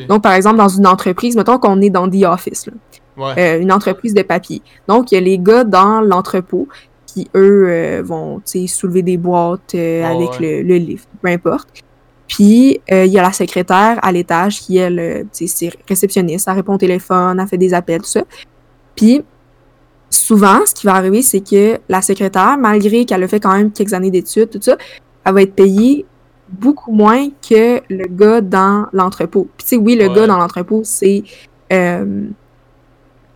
Donc, par exemple, dans une entreprise, mettons qu'on est dans The Office, là
Ouais.
euh, une entreprise de papier. Donc, il y a les gars dans l'entrepôt qui, eux, euh, vont soulever des boîtes euh, avec
ouais.
le, le lift, peu importe. Puis, il y a la secrétaire à l'étage qui, elle, c'est réceptionniste, elle répond au téléphone, elle fait des appels, tout ça. Puis, souvent, ce qui va arriver, c'est que la secrétaire, malgré qu'elle a fait quand même quelques années d'études, tout ça, elle va être payée beaucoup moins que le gars dans l'entrepôt. Puis, tu sais, oui, le
Ouais.
gars dans l'entrepôt, c'est... euh,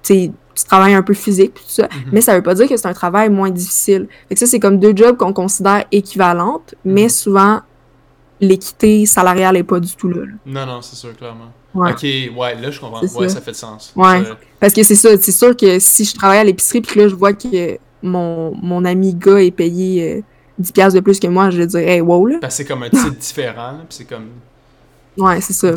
tu travailles un peu physique, tout ça,
Mhm.
mais ça veut pas dire que c'est un travail moins difficile. Fait que ça, c'est comme deux jobs qu'on considère équivalentes, mais
Mhm.
souvent, l'équité salariale est pas du tout là. là.
Non, non, c'est sûr, clairement.
Ouais.
Ok, ouais, là je comprends. Ouais,
ça.
ça fait de sens.
Ouais.
Euh,
Parce que c'est ça, c'est sûr que si je travaille à l'épicerie, puis que là, je vois que mon, mon ami gars est payé euh, 10$ piastres de plus que moi, je vais dire, hey, wow, là.
parce que c'est comme un titre différent, puis c'est comme.
Ouais, c'est ça.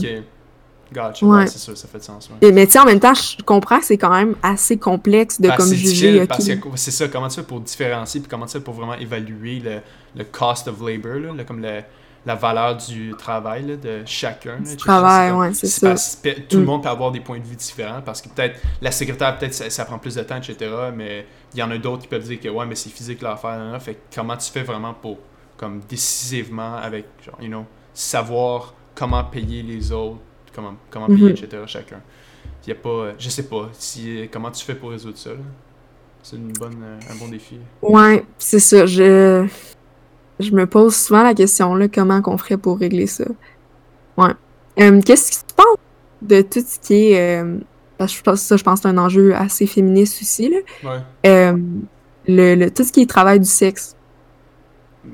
Gotcha.
Ouais.
C'est sûr, ça fait de sens. Ouais.
Et- mais tu sais, en même temps, je comprends que c'est quand même assez complexe de
Ah,
comme
c'est
juger,
parce que c'est ça, comment tu fais pour différencier puis comment tu fais pour vraiment évaluer le, le cost of labor, là, le- comme le- la valeur du travail là, de chacun. là,
travail, ouais, c'est ça.
parce tout le
Mm.
monde peut avoir des points de vue différents parce que peut-être la secrétaire, peut-être ça, ça prend plus de temps, etc. Mais il y en a d'autres qui peuvent dire que ouais, mais c'est physique l'affaire. là. Fait comment tu fais vraiment pour, comme décisivement, avec, genre, you know, savoir comment payer les autres, comment, comment payer,
Mhm.
etc. chacun. Il y a pas, je sais pas, si, comment tu fais pour résoudre ça. C'est une bonne, euh, un bon défi.
Ouais, c'est ça. Je, je me pose souvent la question, là, comment qu'on ferait pour régler ça. Ouais. Euh, Qu'est-ce que tu penses de tout ce qui est... euh, parce que je pense, ça, je pense que c'est un enjeu assez féministe aussi, là.
Ouais.
Euh, le, le- tout ce qui est travail du sexe.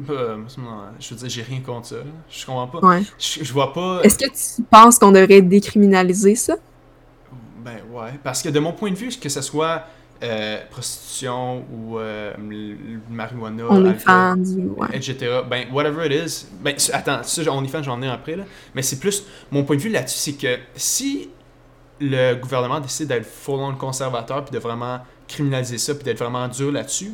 Euh, non, je veux dire, j'ai rien contre ça. là. Je comprends pas.
Ouais.
Je, je vois pas.
Est-ce que tu penses qu'on devrait décriminaliser ça?
Ben ouais, parce que de mon point de vue, que ce soit euh, prostitution ou euh, marijuana, alcool.
Ouais.
etc. Ben, whatever it is. Ben, attends, ça, OnlyFans, j'en ai après, là. Mais c'est plus. Mon point de vue là-dessus, c'est que si le gouvernement décide d'être full-on conservateur puis de vraiment criminaliser ça puis d'être vraiment dur là-dessus,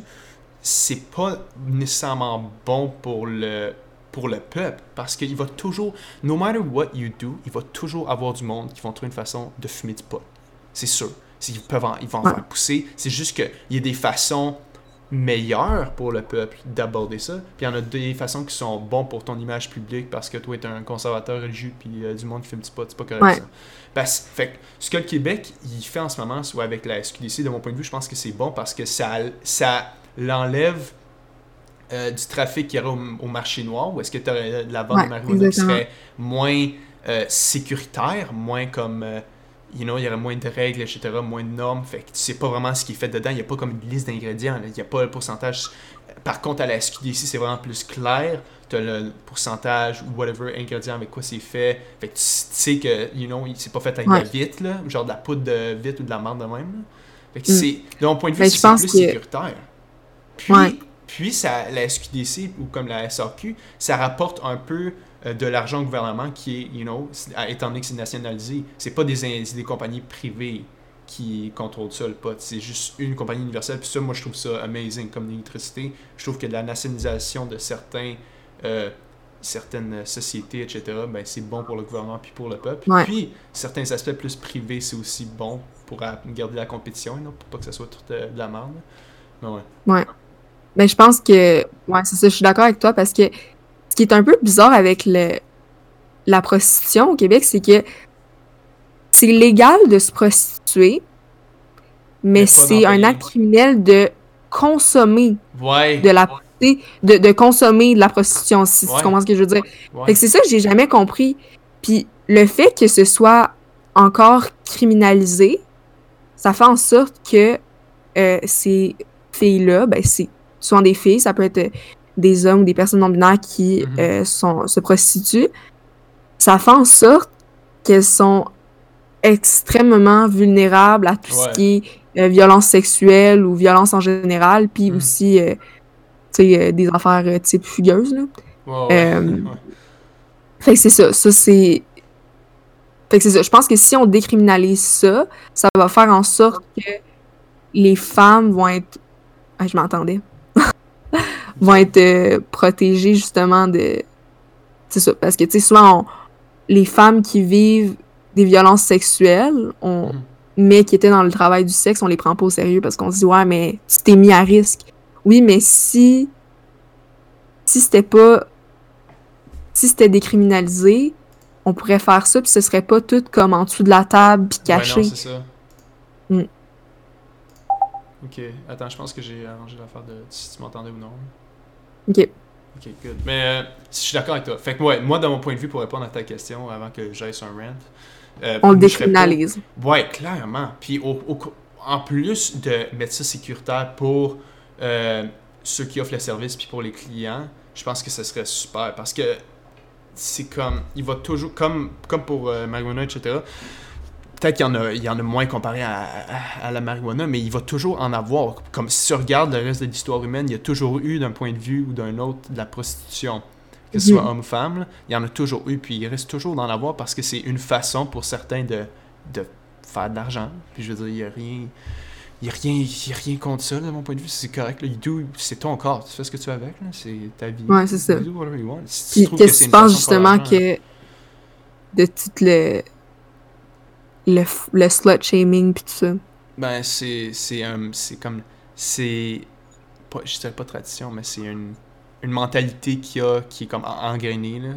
c'est pas nécessairement bon pour le pour le peuple parce qu'il va toujours no matter what you do il va toujours avoir du monde qui vont trouver une façon de fumer du pot c'est sûr qu'ils peuvent en- ils vont en faire pousser. C'est juste qu'il y a des façons meilleures pour le peuple d'aborder ça. Puis il y en a des façons qui sont bonnes pour ton image publique parce que toi, tu es un conservateur religieux puis euh, du monde qui filme du pot, c'est pas correct
Ouais.
ça. Parce, fait ce que le Québec, il fait en ce moment, soit avec la SQDC, de mon point de vue, je pense que c'est bon parce que ça, ça l'enlève euh, du trafic qu'il y aurait au, au marché noir, ou est-ce que tu aurais de la vente
Ouais,
de marijuana qui serait moins euh, sécuritaire, moins comme, euh, you know, il y aurait moins de règles, etc., moins de normes, fait que tu sais pas vraiment ce qui est fait dedans, il n'y a pas comme une liste d'ingrédients, il n'y a pas le pourcentage. Par contre, à la SQDC, c'est vraiment plus clair, tu as le pourcentage ou whatever ingrédient avec quoi c'est fait, fait que tu sais que, you know, c'est pas fait avec de la vitre, là, genre de la poudre de vitre ou de la menthe de même, là. Fait que
Mm.
c'est, de mon point de vue,
Ben,
c'est plus
que-
sécuritaire. Puis,
Ouais.
puis ça, la SQDC ou comme la SAQ, ça rapporte un peu euh, de l'argent au gouvernement qui est, you know, étant donné que c'est nationalisé, c'est pas des, des compagnies privées qui contrôlent ça, le pot. C'est juste une compagnie universelle. Puis ça, moi, je trouve ça amazing comme l'électricité. Je trouve que la nationalisation de certains, euh, certaines sociétés, etc., ben, c'est bon pour le gouvernement puis pour le peuple.
Ouais.
Puis, certains aspects plus privés, c'est aussi bon pour euh, garder la compétition, you know, pour pas que ça soit tout euh, de la merde. Mais ouais.
Ben, je pense que, ouais, c'est ça, je suis d'accord avec toi parce que ce qui est un peu bizarre avec le, la prostitution au Québec, c'est que c'est légal de se prostituer, mais,
Mais
c'est un acte criminel de consommer
Ouais.
de la de, de consommer de la prostitution, si
Ouais.
tu comprends ce que je veux dire?
ouais.
Fait que c'est ça que j'ai jamais compris. Puis le fait que ce soit encore criminalisé, ça fait en sorte que euh, ces filles-là, ben c'est souvent des filles, ça peut être euh, des hommes ou des personnes non binaires qui
Mhm.
euh, sont, se prostituent. Ça fait en sorte qu'elles sont extrêmement vulnérables à tout
Ouais.
ce qui est euh, violence sexuelle ou violence en général, puis
Mhm.
aussi euh, des affaires type fugueuses. Là.
Ouais.
Fait que c'est ça. Ça, c'est. Fait que c'est ça. Je pense que si on décriminalise ça, ça va faire en sorte que les femmes vont être. Ah, je m'entendais. vont être euh, protégées justement de. C'est ça. Parce que, tu sais, souvent, on- les femmes qui vivent des violences sexuelles, on...
Mhm.
mais qui étaient dans le travail du sexe, on les prend pas au sérieux parce qu'on se dit, ouais, mais tu t'es mis à risque. Oui, mais si. Si c'était pas si c'était décriminalisé, on pourrait faire ça, puis ce serait pas tout comme en dessous de la table, puis caché. Mm.
Ok, attends, je pense que j'ai arrangé l'affaire de si tu m'entendais ou non.
ok.
Ok, good. Mais euh, je suis d'accord avec toi. Fait que ouais, moi, de mon point de vue, pour répondre à ta question, avant que j'aille sur un rant, euh,
On le
pas-
décriminalise.
Ouais, clairement. Puis au- au- en plus de mettre ça sécuritaire pour euh, ceux qui offrent le service puis pour les clients, je pense que ce serait super parce que c'est comme il va toujours comme comme pour euh, marijuana etc. Peut-être qu'il y en a il y en a moins comparé à, à- à la marijuana, mais il va toujours en avoir. Comme si tu regardes le reste de l'histoire humaine, il y a toujours eu d'un point de vue ou d'un autre de la prostitution. Que ce
Mhm.
soit homme ou femme, là, il y en a toujours eu, puis il reste toujours d'en avoir parce que c'est une façon pour certains de, de faire de l'argent. Puis je veux dire, il n'y a rien. Il n'y a, rien- il a rien contre ça, de mon point de vue. C'est correct. C'est ton corps. Tu fais ce que tu veux avec. là. C'est ta vie.
Ouais, c'est ça.
Si tu
Puis qu'est-ce
c'est
que tu
une
penses
façon de faire
justement que de tout le le, le slut shaming puis tout ça.
Ben, c'est c'est c'est comme. C'est. Pas, je dirais pas tradition, mais c'est une, une mentalité qui, a, qui est comme en- engrainée là,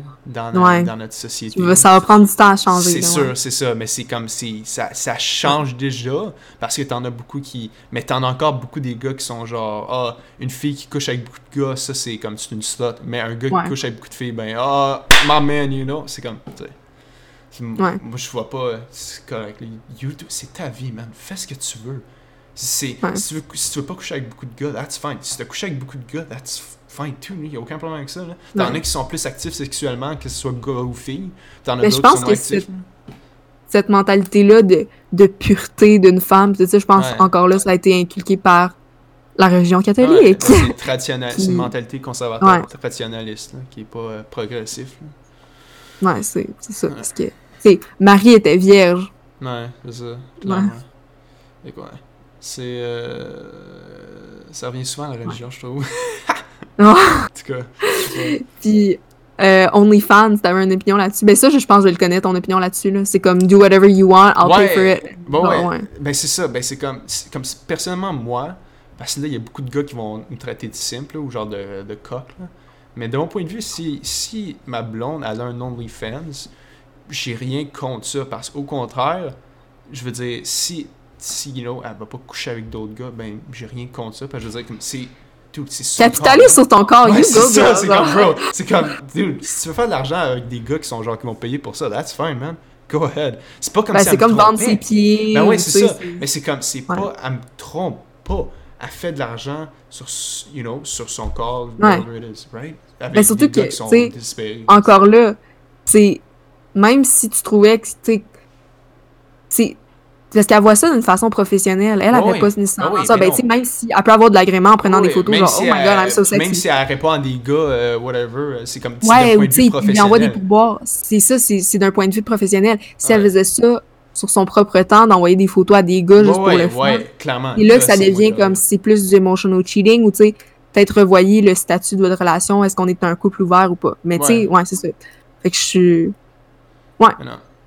dans, dans notre société.
Ça va prendre du temps à changer.
C'est sûr,
ouais.
c'est ça, mais c'est comme si ça, ça change déjà parce que t'en as beaucoup qui. Mais t'en as encore beaucoup des gars qui sont genre Ah, une fille qui couche avec beaucoup de gars, ça c'est comme c'est une slut. Mais un gars qui couche avec beaucoup de filles, ben Ah, my man, you know, c'est comme.
Ouais.
Moi je vois pas, c'est correct. là. You do- C'est ta vie, man. Fais ce que tu veux. C'est,
Ouais.
si, tu veux, si tu veux pas coucher avec beaucoup de gars, that's fine. Si tu as couché avec beaucoup de gars, that's fine too. Il y a aucun problème avec ça. là. T'en
Ouais.
as qui sont plus actifs sexuellement, que ce soit gars ou fille. T'en as d'autres qui sont
que
actifs.
Cette mentalité-là de, de pureté d'une femme, tu sais, je pense
Ouais.
encore là, ça a été inculqué par la religion
Ouais,
catholique.
c'est traditionnel, c'est une mentalité conservateur,
Ouais.
traditionnaliste, là, qui est pas euh, progressif. là.
Ouais, c'est c'est ça. Parce que, sais, Marie était vierge.
Ouais, c'est ça. clairement. Ouais. C'est. euh, Ça revient souvent à la religion, je trouve. En tout cas.
Puis, euh, OnlyFans, t'avais une opinion là-dessus? Ben ça, je, pense que je le connais, ton opinion là-dessus. Là. C'est comme do whatever you want, I'll pay for it.
Bon, ouais. Ben c'est ça, ben c'est comme, comme personnellement moi, parce que là, il y a beaucoup de gars qui vont me traiter de simple, ou genre de, de coq. Là. Mais de mon point de vue, si, si ma blonde elle a un OnlyFans, j'ai rien contre ça. Parce qu'au contraire, je veux dire, si, si you know, elle va pas coucher avec d'autres gars, ben j'ai rien contre ça. Parce que je veux dire, comme c'est.
Capitalise sur ton corps,
ouais, C'est ça, c'est comme, bro. C'est comme, dude, si tu veux faire de l'argent avec des gars qui sont genre, qui vont payer pour ça, that's fine, man. Go ahead. C'est pas comme
ben. C'est comme vendre ses pieds.
Ben oui, c'est ça. Mais c'est comme, c'est pas, elle me trompe pas elle fait de l'argent sur, you know, sur son corps, whatever it is, right?
Avec Mais surtout que, tu encore là, c'est même si tu trouvais que, tu sais, parce qu'elle voit ça d'une façon professionnelle. Elle n'avait pas nécessairement ah ça. Ben, même si elle peut avoir de l'agrément en prenant des photos, genre, oh my god, I'm so sexy.
Même si elle répond à des gars, euh, whatever, euh, c'est comme
ouais, d'un point de vue professionnel. il envoie des pourboires. C'est ça, c'est d'un point de vue professionnel. Si elle faisait ça sur son propre temps d'envoyer des photos à des gars juste pour le fun.
clairement.
Et là, que ça devient comme si c'est plus du emotional cheating ou tu sais, peut-être revoyer le statut de votre relation, est-ce qu'on est un couple ouvert ou pas? Mais tu sais, ouais, c'est ça. Fait que je suis. Ouais.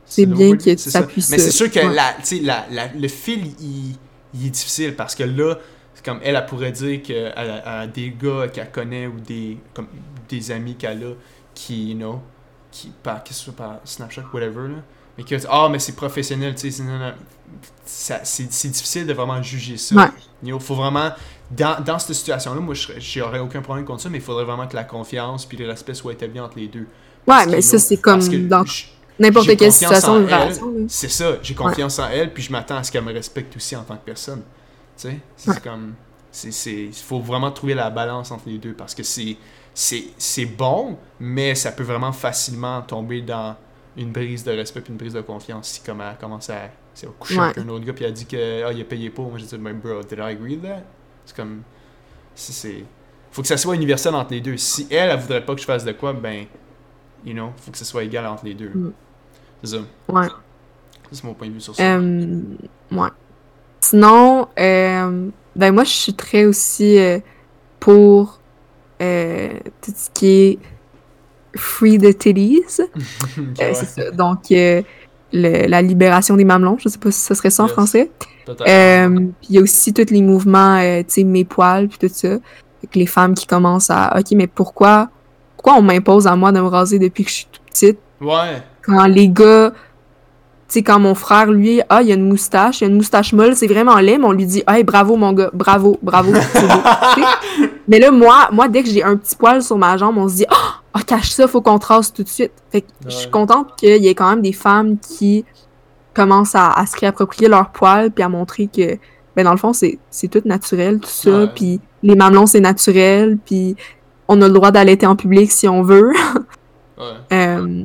C'est bien que ça, puisse.
Mais c'est sûr que la, la, la, le fil, il, il, est difficile parce que là, comme elle, elle pourrait dire qu'elle a, des gars qu'elle connaît ou des, comme, des amis qu'elle a qui, you know, qui, par, que soit par Snapchat, whatever, là. Mais que ah mais c'est professionnel tu sais c'est difficile de vraiment juger ça. Il faut vraiment dans, dans cette situation là moi j'aurais aucun problème contre ça mais il faudrait vraiment que la confiance puis le respect soient établis entre les deux.
Ouais mais ça c'est comme dans n'importe quelle situation relation
c'est ça j'ai confiance en elle puis je m'attends à ce qu'elle me respecte aussi en tant que personne. Tu sais c'est comme c'est il faut vraiment trouver la balance entre les deux parce que c'est bon mais ça peut vraiment facilement tomber dans une brise de respect puis une brise de confiance si comme elle commence à, coucher avec un autre gars puis elle dit que ah, il a payé pour moi j'ai dit ben bro did I agree that? C'est comme c'est faut que ça soit universel entre les deux. Si elle elle voudrait pas que je fasse de quoi ben you know faut que ça soit égal entre les deux. Mm. C'est ça
ouais
c'est mon point de vue sur ça
euh, ouais sinon euh, ben moi je suis très aussi euh, pour tout ce qui est Free the Titties. C'est ça. Donc, euh, la libération des mamelons, je sais pas si ce serait ça en français. Euh, puis il y a aussi tous les mouvements, tu sais, mes poils, puis tout ça. Avec les femmes qui commencent à, OK, mais pourquoi, pourquoi on m'impose à moi de me raser depuis que je suis toute petite?
Ouais.
Quand les gars, tu sais, quand mon frère, lui, ah, il a une moustache, il a une moustache molle, c'est vraiment laid, mais on lui dit, hey, bravo, mon gars, bravo, bravo, mais là, moi, moi, dès que j'ai un petit poil sur ma jambe, on se dit, oh, ah, cache ça, faut qu'on trace tout de suite. Fait que je suis contente qu'il y ait quand même des femmes qui commencent à, se réapproprier leur poil puis à montrer que, ben dans le fond, c'est tout naturel, tout ça. Puis les mamelons, c'est naturel. Puis on a le droit d'allaiter en public si on veut.
ouais.
Euh,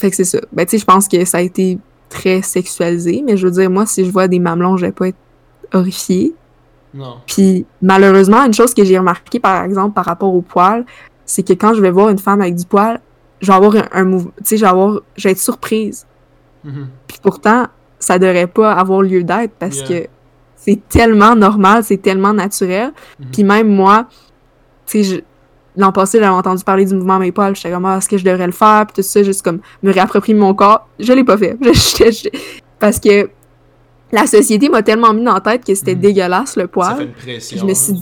fait que c'est ça. Ben, tu sais, je pense que ça a été très sexualisé, mais je veux dire, moi, si je vois des mamelons, je vais pas être horrifiée.
Non.
Puis malheureusement, une chose que j'ai remarqué, par exemple, par rapport au poil, c'est que quand je vais voir une femme avec du poil, je vais avoir un, mouvement, tu sais, je vais avoir, je vais être surprise.
Mm-hmm.
Puis pourtant, ça devrait pas avoir lieu d'être parce que c'est tellement normal, c'est tellement naturel. Mm-hmm. Puis même moi, tu sais, l'an passé, j'avais entendu parler du mouvement mes poils, j'étais comme, ah, est-ce que je devrais le faire? Puis tout ça, juste comme me réapproprier mon corps. Je l'ai pas fait. parce que la société m'a tellement mis dans la tête que c'était mm-hmm. dégueulasse le poil. Ça
fait une pression.
Je me suis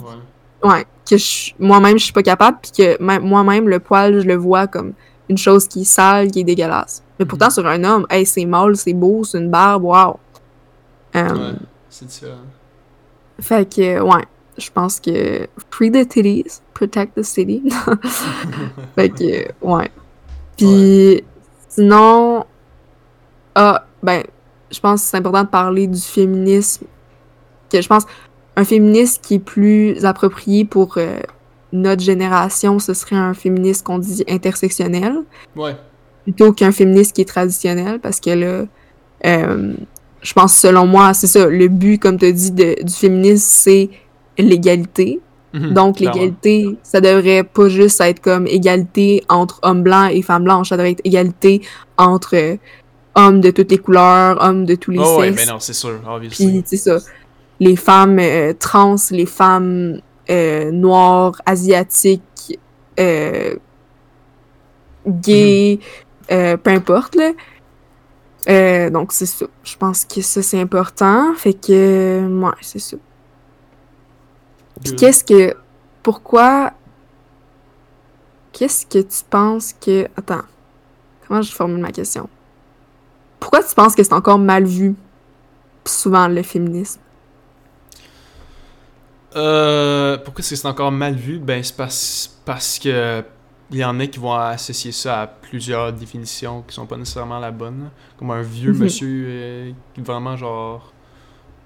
ouais que moi-même, je suis pas capable, puis que moi-même, le poil, je le vois comme une chose qui est sale, qui est dégueulasse. Mais pourtant, mhm. sur un homme, hey, c'est mâle, c'est beau, c'est une barbe, wow.
ouais, c'est différent.
Fait que, ouais, je pense que free the titties, protect the city. fait que, ouais. Puis, sinon, ah, ben, je pense que c'est important de parler du féminisme. Que je pense, un féministe qui est plus approprié pour euh, notre génération, ce serait un féministe qu'on dit intersectionnel.
Ouais.
Plutôt qu'un féministe qui est traditionnel, parce que là, euh, je pense, selon moi, c'est ça, le but, comme tu as dit, du féminisme, c'est l'égalité. Mhm, Donc, l'égalité, ça devrait pas juste être comme égalité entre hommes blancs et femmes blanches, ça devrait être égalité entre euh, hommes de toutes les couleurs, hommes de tous les oh, sexes.
mais non, c'est sûr,
Puis, c'est ça les femmes euh, trans, les femmes euh, noires, asiatiques, euh, gay, euh, peu importe, là. Euh, donc, c'est ça. Je pense que ça, c'est important. Fait que, ouais, c'est ça. Puis qu'est-ce que... Pourquoi... Qu'est-ce que tu penses que... Attends. Comment je formule ma question? Pourquoi tu penses que c'est encore mal vu, souvent, le féminisme?
Euh, pourquoi c'est encore mal vu? Ben, c'est parce, parce que il y en a qui vont associer ça à plusieurs définitions qui sont pas nécessairement la bonne. Comme un vieux
Mhm.
monsieur euh, qui vraiment genre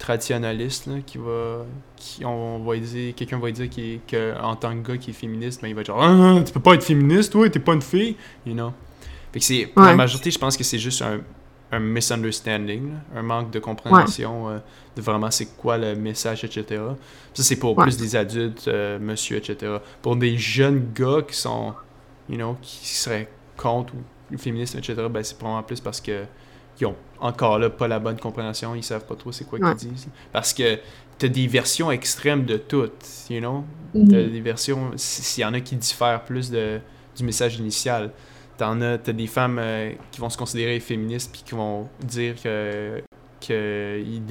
traditionnaliste là, qui va qui on, va dire quelqu'un va dire est- que en tant que gars qui est féministe ben il va être genre ah, tu peux pas être féministe toi t'es pas une fille you know? Fait que c'est pour la majorité je pense que c'est juste un, un misunderstanding là, un manque de compréhension euh, de vraiment c'est quoi le message etc ça c'est pour
Ouais.
plus des adultes euh, monsieur etc pour des jeunes gars qui sont you know qui seraient contre ou le féminisme etc ben c'est probablement plus parce que ils ont encore là pas la bonne compréhension, ils savent pas trop c'est quoi
Ouais.
qu'ils disent. Parce que t'as des versions extrêmes de toutes, you know?
Mhm.
T'as des versions, s'il y en a qui diffèrent plus de, du message initial. T'en as, t'as des femmes euh, qui vont se considérer féministes puis qui vont dire que qu'ils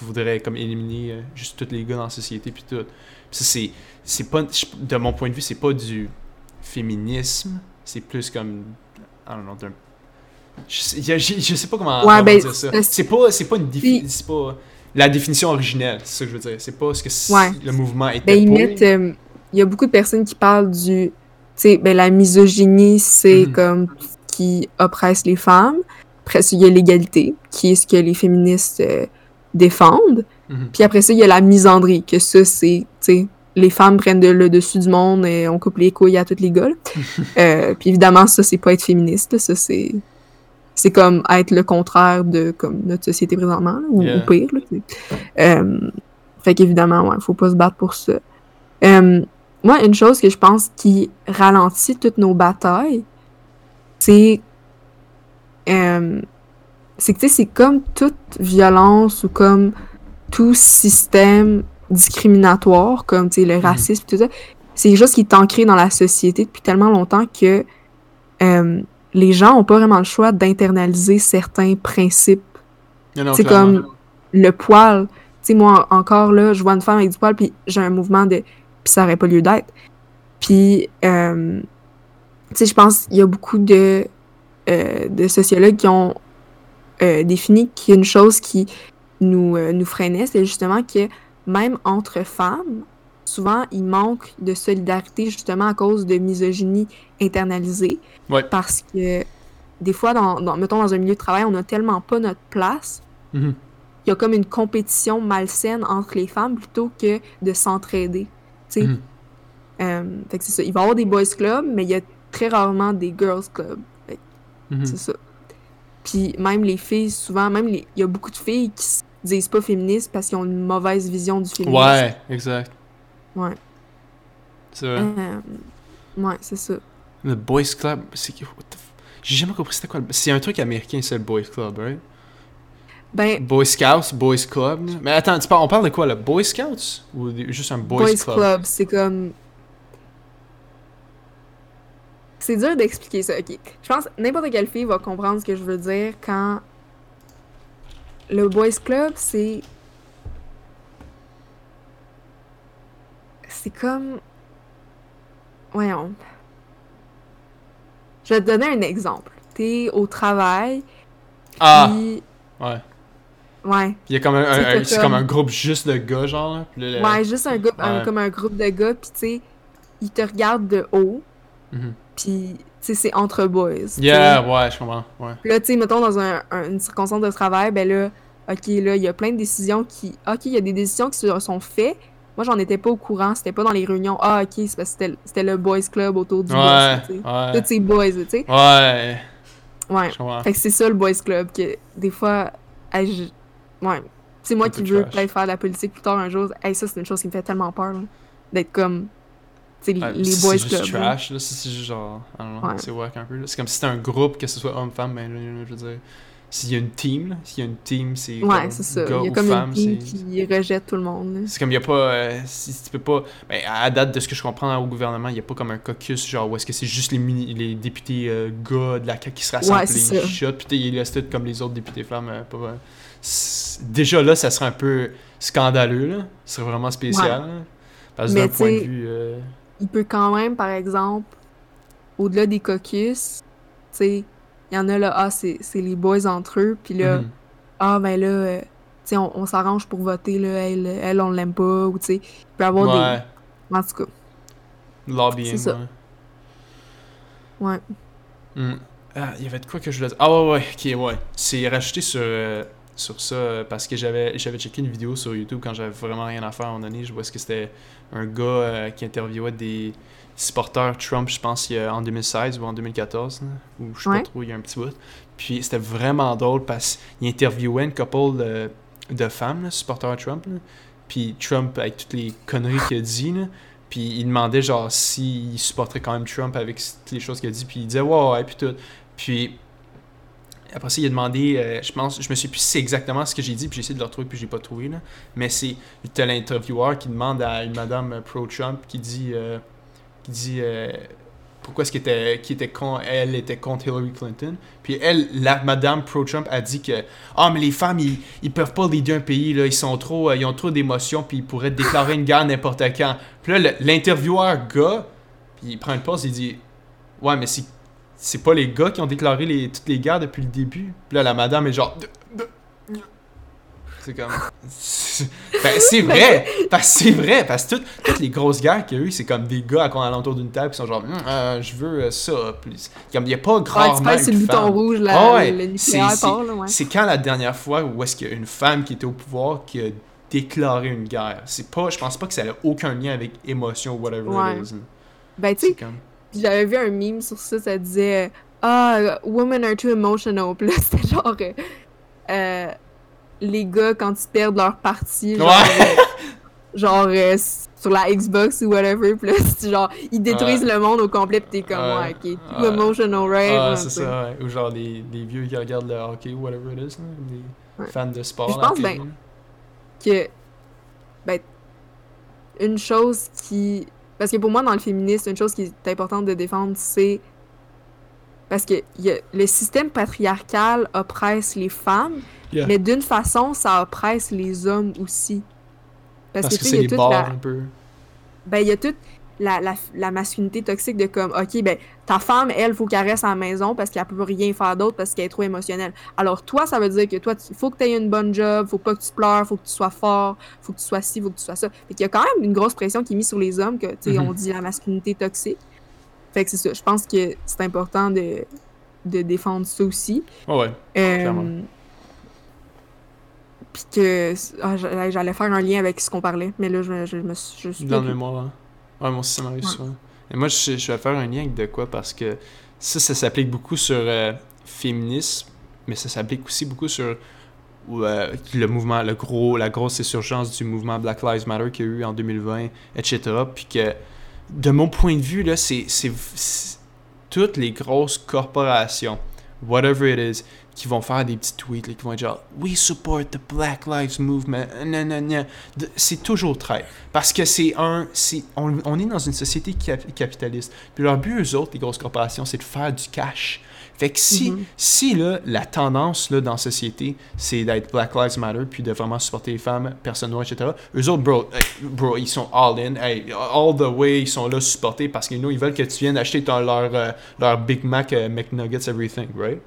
voudraient comme éliminer euh, juste tous les gars dans la société puis tout. C'est c'est pas de mon point de vue c'est pas du féminisme, c'est plus comme I don't know, d'un je sais, y a- je, je sais pas comment,
Ouais,
comment
ben,
dire ça.
c'est-
pas c'est pas une pas la définition originelle, c'est ça que je veux dire. C'est pas ce que
Ouais.
le mouvement était
Ben, ils
pour.
mettent. euh, Il y a beaucoup de personnes qui parlent du. Tu sais, ben, la misogynie, c'est
Mhm.
comme qui oppresse les femmes. Après ça, il y a l'égalité, qui est ce que les féministes euh, défendent.
Mhm.
Puis après ça, il y a la misandrie, que ça, c'est. Les femmes prennent de- le dessus du monde et on coupe les couilles à toutes les gars. Euh, puis évidemment, ça, c'est pas être féministe. Ça, c'est. C'est comme être le contraire de comme notre société présentement, là, ou,
Yeah.
ou pire. Là. Euh, fait qu'évidemment, ouais, faut pas se battre pour ça. Euh, moi, une chose que je pense qui ralentit toutes nos batailles, c'est. euh, c'est que, tu sais, c'est comme toute violence ou comme tout système discriminatoire, comme, tu sais, le racisme, tout ça. C'est quelque chose qui est ancré dans la société depuis tellement longtemps que les gens ont pas vraiment le choix d'internaliser certains principes c'est comme le poil. Tu sais, moi, encore là, je vois une femme avec du poil, puis j'ai un mouvement de. Puis ça aurait pas lieu d'être. Puis, euh, tu sais, je pense qu'il y a beaucoup de, euh, de sociologues qui ont euh, défini qu'une chose qui nous, nous freinait, c'est justement que même entre femmes, souvent, il manque de solidarité justement à cause de misogynie internalisée.
Ouais.
Parce que des fois, dans, dans- mettons, dans un milieu de travail, on n'a tellement pas notre place
Mhm.
il y a comme une compétition malsaine entre les femmes plutôt que de s'entraider. Tu sais.
Mhm.
Euh, fait que c'est ça. Il va y avoir des boys clubs, mais il y a très rarement des girls clubs.
Mhm.
C'est ça. Puis même les filles, souvent, même il y a beaucoup de filles qui se disent pas féministes parce qu'ils ont une mauvaise vision du féminisme.
Ouais, exact.
Ouais.
C'est vrai.
Euh, ouais, c'est ça.
Le Boys Club, c'est J'ai jamais compris c'était quoi. le- C'est un truc américain, c'est le Boys Club, right?
Ben,
Boy Scouts, Boys Club. Mais attends, tu parles- on parle de quoi, le Boy Scouts Ou juste un Boys,
boys,
Club?
club, c'est comme. C'est dur d'expliquer ça, ok. Je pense que n'importe quelle fille va comprendre ce que je veux dire quand. Le boys club, c'est. C'est comme. Voyons. Je vais te donner un exemple. T'es au travail,
Ah,
puis.
ouais.
Ouais.
Il y a comme un, un-
C'est
un-
que
c'est
comme-
comme un groupe juste de gars, genre. le-
Ouais, juste un groupe, un- comme un groupe de gars, puis tu sais, ils te regardent de haut,
Mhm.
puis tu sais, c'est entre boys.
Yeah, ouais, je comprends. Ouais.
Là, tu sais, mettons, dans un, un- une circonstance de travail, ben là, OK, là, il y a plein de décisions qui... OK, il y a des décisions qui se sont faites. Moi, j'en étais pas au courant, c'était pas dans les réunions. Ah, OK, c'est parce que c'était- le boys club autour du
Ouais,
boss,
ouais.
Tous ces boys, tu sais.
Ouais,
Ouais. Fait que c'est ça, le boys club, que des fois, je- ouais. C'est moi qui veux peut-être faire de la politique plus tard un jour. Hey, ça, c'est une chose qui me fait tellement peur, là. D'être comme... Tu sais,
Ouais,
les
c'est
boys
juste
clubs. là.
trash, là. C'est c'est juste genre. I don't know,
Ouais.
C'est wack un peu. là. C'est comme si c'était un groupe, que ce soit homme-femme, ben je veux dire. S'il y a une team, s'il y a une team, c'est
Ouais, c'est ça.
gars
Il y a
ou
comme
femme,
une team qui rejette tout le monde.
C'est comme il y a pas. euh, si tu peux pas. Ben, à date de ce que je comprends au gouvernement, il y a pas comme un caucus, genre où est-ce que c'est juste les, mini- les députés euh, gars de la CAQ qui se rassemblent,
Ouais, ça.
chuchotent, puis laissent tout comme les autres députés femmes. euh, pas, euh, déjà là, ça serait un peu scandaleux, là. Ce serait vraiment spécial. là. Parce d'un point de vue. euh,
Il peut quand même, par exemple, au-delà des caucus, tu sais, il y en a là, ah, c'est les boys entre eux, puis là,
mhm.
ah, ben là, euh, tu sais, on, on s'arrange pour voter, là, elle, elle on l'aime pas, ou tu sais, il peut y avoir
Ouais,
des. En tout cas,
lobbying.
ça.
ouais.
ouais.
Hmm. Ah, il y avait de quoi que je voulais dire? Ah ouais, ouais, ok, ouais. C'est rajouté sur, euh, sur ça euh, parce que j'avais j'avais checké une vidéo sur YouTube quand j'avais vraiment rien à faire à un moment donné. Je vois ce que c'était un gars euh, qui interviewait des supporters Trump, je pense, il y a- en 2016 ou en 2014, là, ou je sais
Ouais.
pas trop, il y a un petit bout. Puis c'était vraiment drôle parce qu'il interviewait une couple de, de femmes, là, supporters Trump. là. Puis Trump, avec toutes les conneries qu'il a dit, là, puis il demandait genre s'il supporterait quand même Trump avec toutes les choses qu'il a dit. Puis il disait ouais, ouais, puis tout. Puis après ça, il a demandé, euh, je pense, je me suis plus c'est exactement ce que j'ai dit, puis j'ai essayé de le retrouver, puis j'ai pas trouvé. Là. Mais c'est, l'intervieweur qui demande à une madame euh, pro-Trump qui dit, euh, dit euh, pourquoi est-ce qu'elle était, qui était con, elle était contre Hillary Clinton. Puis elle, la madame pro-Trump a dit que ah mais les femmes ils, ils peuvent pas leader un pays là, ils sont trop, euh, ils ont trop d'émotions, puis ils pourraient déclarer une guerre n'importe quand. Puis là, l'intervieweur gars, puis il prend une pause, il dit ouais mais c'est c'est pas les gars qui ont déclaré les, toutes les guerres depuis le début. Puis là, la madame est genre. C'est comme. Ben, c'est vrai! Parce que c'est vrai! Parce que toutes, toutes les grosses guerres qu'il y a eu, c'est comme des gars à alentour d'une table qui sont genre, Hum, euh, je veux ça. Puis, comme il n'y a pas
Ouais, tu le bouton rouge, la,
Ah ouais,
le nucléaire
c'est-
part, là, ouais.
C'est quand la dernière fois où est-ce qu'il y a une femme qui était au pouvoir qui a déclaré une guerre? C'est pas. Je pense pas que ça a aucun lien avec émotion ou whatever
Ouais.
it is.
Ben, tu sais,
comme.
j'avais vu un meme sur ça, ça disait Ah, women are too emotional. Puis là, c'était genre. euh, euh, les gars, quand ils perdent leur partie, genre.
Ouais.
euh, genre euh, sur la Xbox ou whatever, puis là, genre, ils détruisent le monde au complet, pis t'es comme,
Ouais.
ok, too
Ouais.
emotional, right?
Ah, c'est ça, ouais. Ou genre les, les vieux qui regardent le hockey ou whatever it is, là, les fans de sport.
Je pense ben- que ben une chose qui parce que pour moi dans le féminisme une chose qui est importante de défendre c'est parce que y a- le système patriarcal oppresse les femmes
Yeah.
mais d'une façon ça oppresse les hommes aussi parce,
Parce
que,
que c'est
il y
les
a toute
bars
la,
un peu.
ben il y a toute la, la, la masculinité toxique de comme ok ben ta femme elle faut qu'elle reste à la maison parce qu'elle peut rien faire d'autre parce qu'elle est trop émotionnelle alors toi ça veut dire que toi il faut que tu aies une bonne job faut pas que tu pleures faut que tu sois fort faut que tu sois ci faut que tu sois ça fait qu'il y a quand même une grosse pression qui est mise sur les hommes que tu sais
Mhm.
on dit la masculinité toxique fait que c'est ça je pense que c'est important de de défendre ça aussi
Ouais, ouais.
euh,
Clairement.
puis que ah, j'a- j'allais faire un lien avec ce qu'on parlait mais là je, je me suis je
Dans le mémoire. hein. Ouais, moi aussi, ça m'arrive
Ouais.
souvent. Et moi, je, je vais faire un lien avec de quoi parce que ça, ça s'applique beaucoup sur euh, féminisme, mais ça s'applique aussi beaucoup sur euh, le mouvement, le gros, la grosse insurgence du mouvement Black Lives Matter qu'il y a eu en 2020, etc. Puis que, de mon point de vue, là, c'est toutes les grosses corporations, whatever it is, qui vont faire des petits tweets, là, qui vont être genre We support the Black Lives Movement. C'est toujours très. Parce que c'est un. c'est on, est dans une société cap- capitaliste. Puis leur but, eux autres, les grosses corporations, c'est de faire du cash. Fait que si,
Mhm.
si là, la tendance là, dans la société, c'est d'être Black Lives Matter, puis de vraiment supporter les femmes, personnes noires, etc., eux autres, bro, hey, bro ils sont all in, hey, all the way, ils sont là supportés parce qu'ils ils veulent que tu viennes acheter ton- leur, euh, leur Big Mac, euh, McNuggets, everything, right?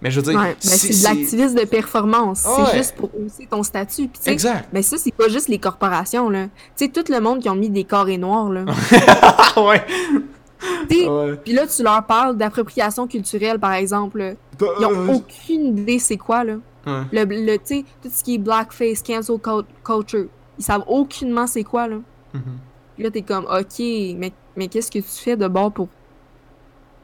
Mais je veux dire,
Ouais, ben, c'est de l'activisme de performance.
Ouais.
C'est juste pour hausser ton statut. Puis,
Exact.
ben ça, c'est pas juste les corporations, là. Tu sais, tout le monde qui ont mis des carrés noirs, là.
Ah ouais.
Puis là, tu leur parles d'appropriation culturelle, par exemple. Ils ont
Euh,
aucune idée c'est quoi, là.
ouais.
Le, le, tu tout ce qui est blackface, cancel cul- culture, ils savent aucunement c'est quoi, là.
Mhm.
Puis là, t'es comme, OK, mais, mais qu'est-ce que tu fais de bord pour,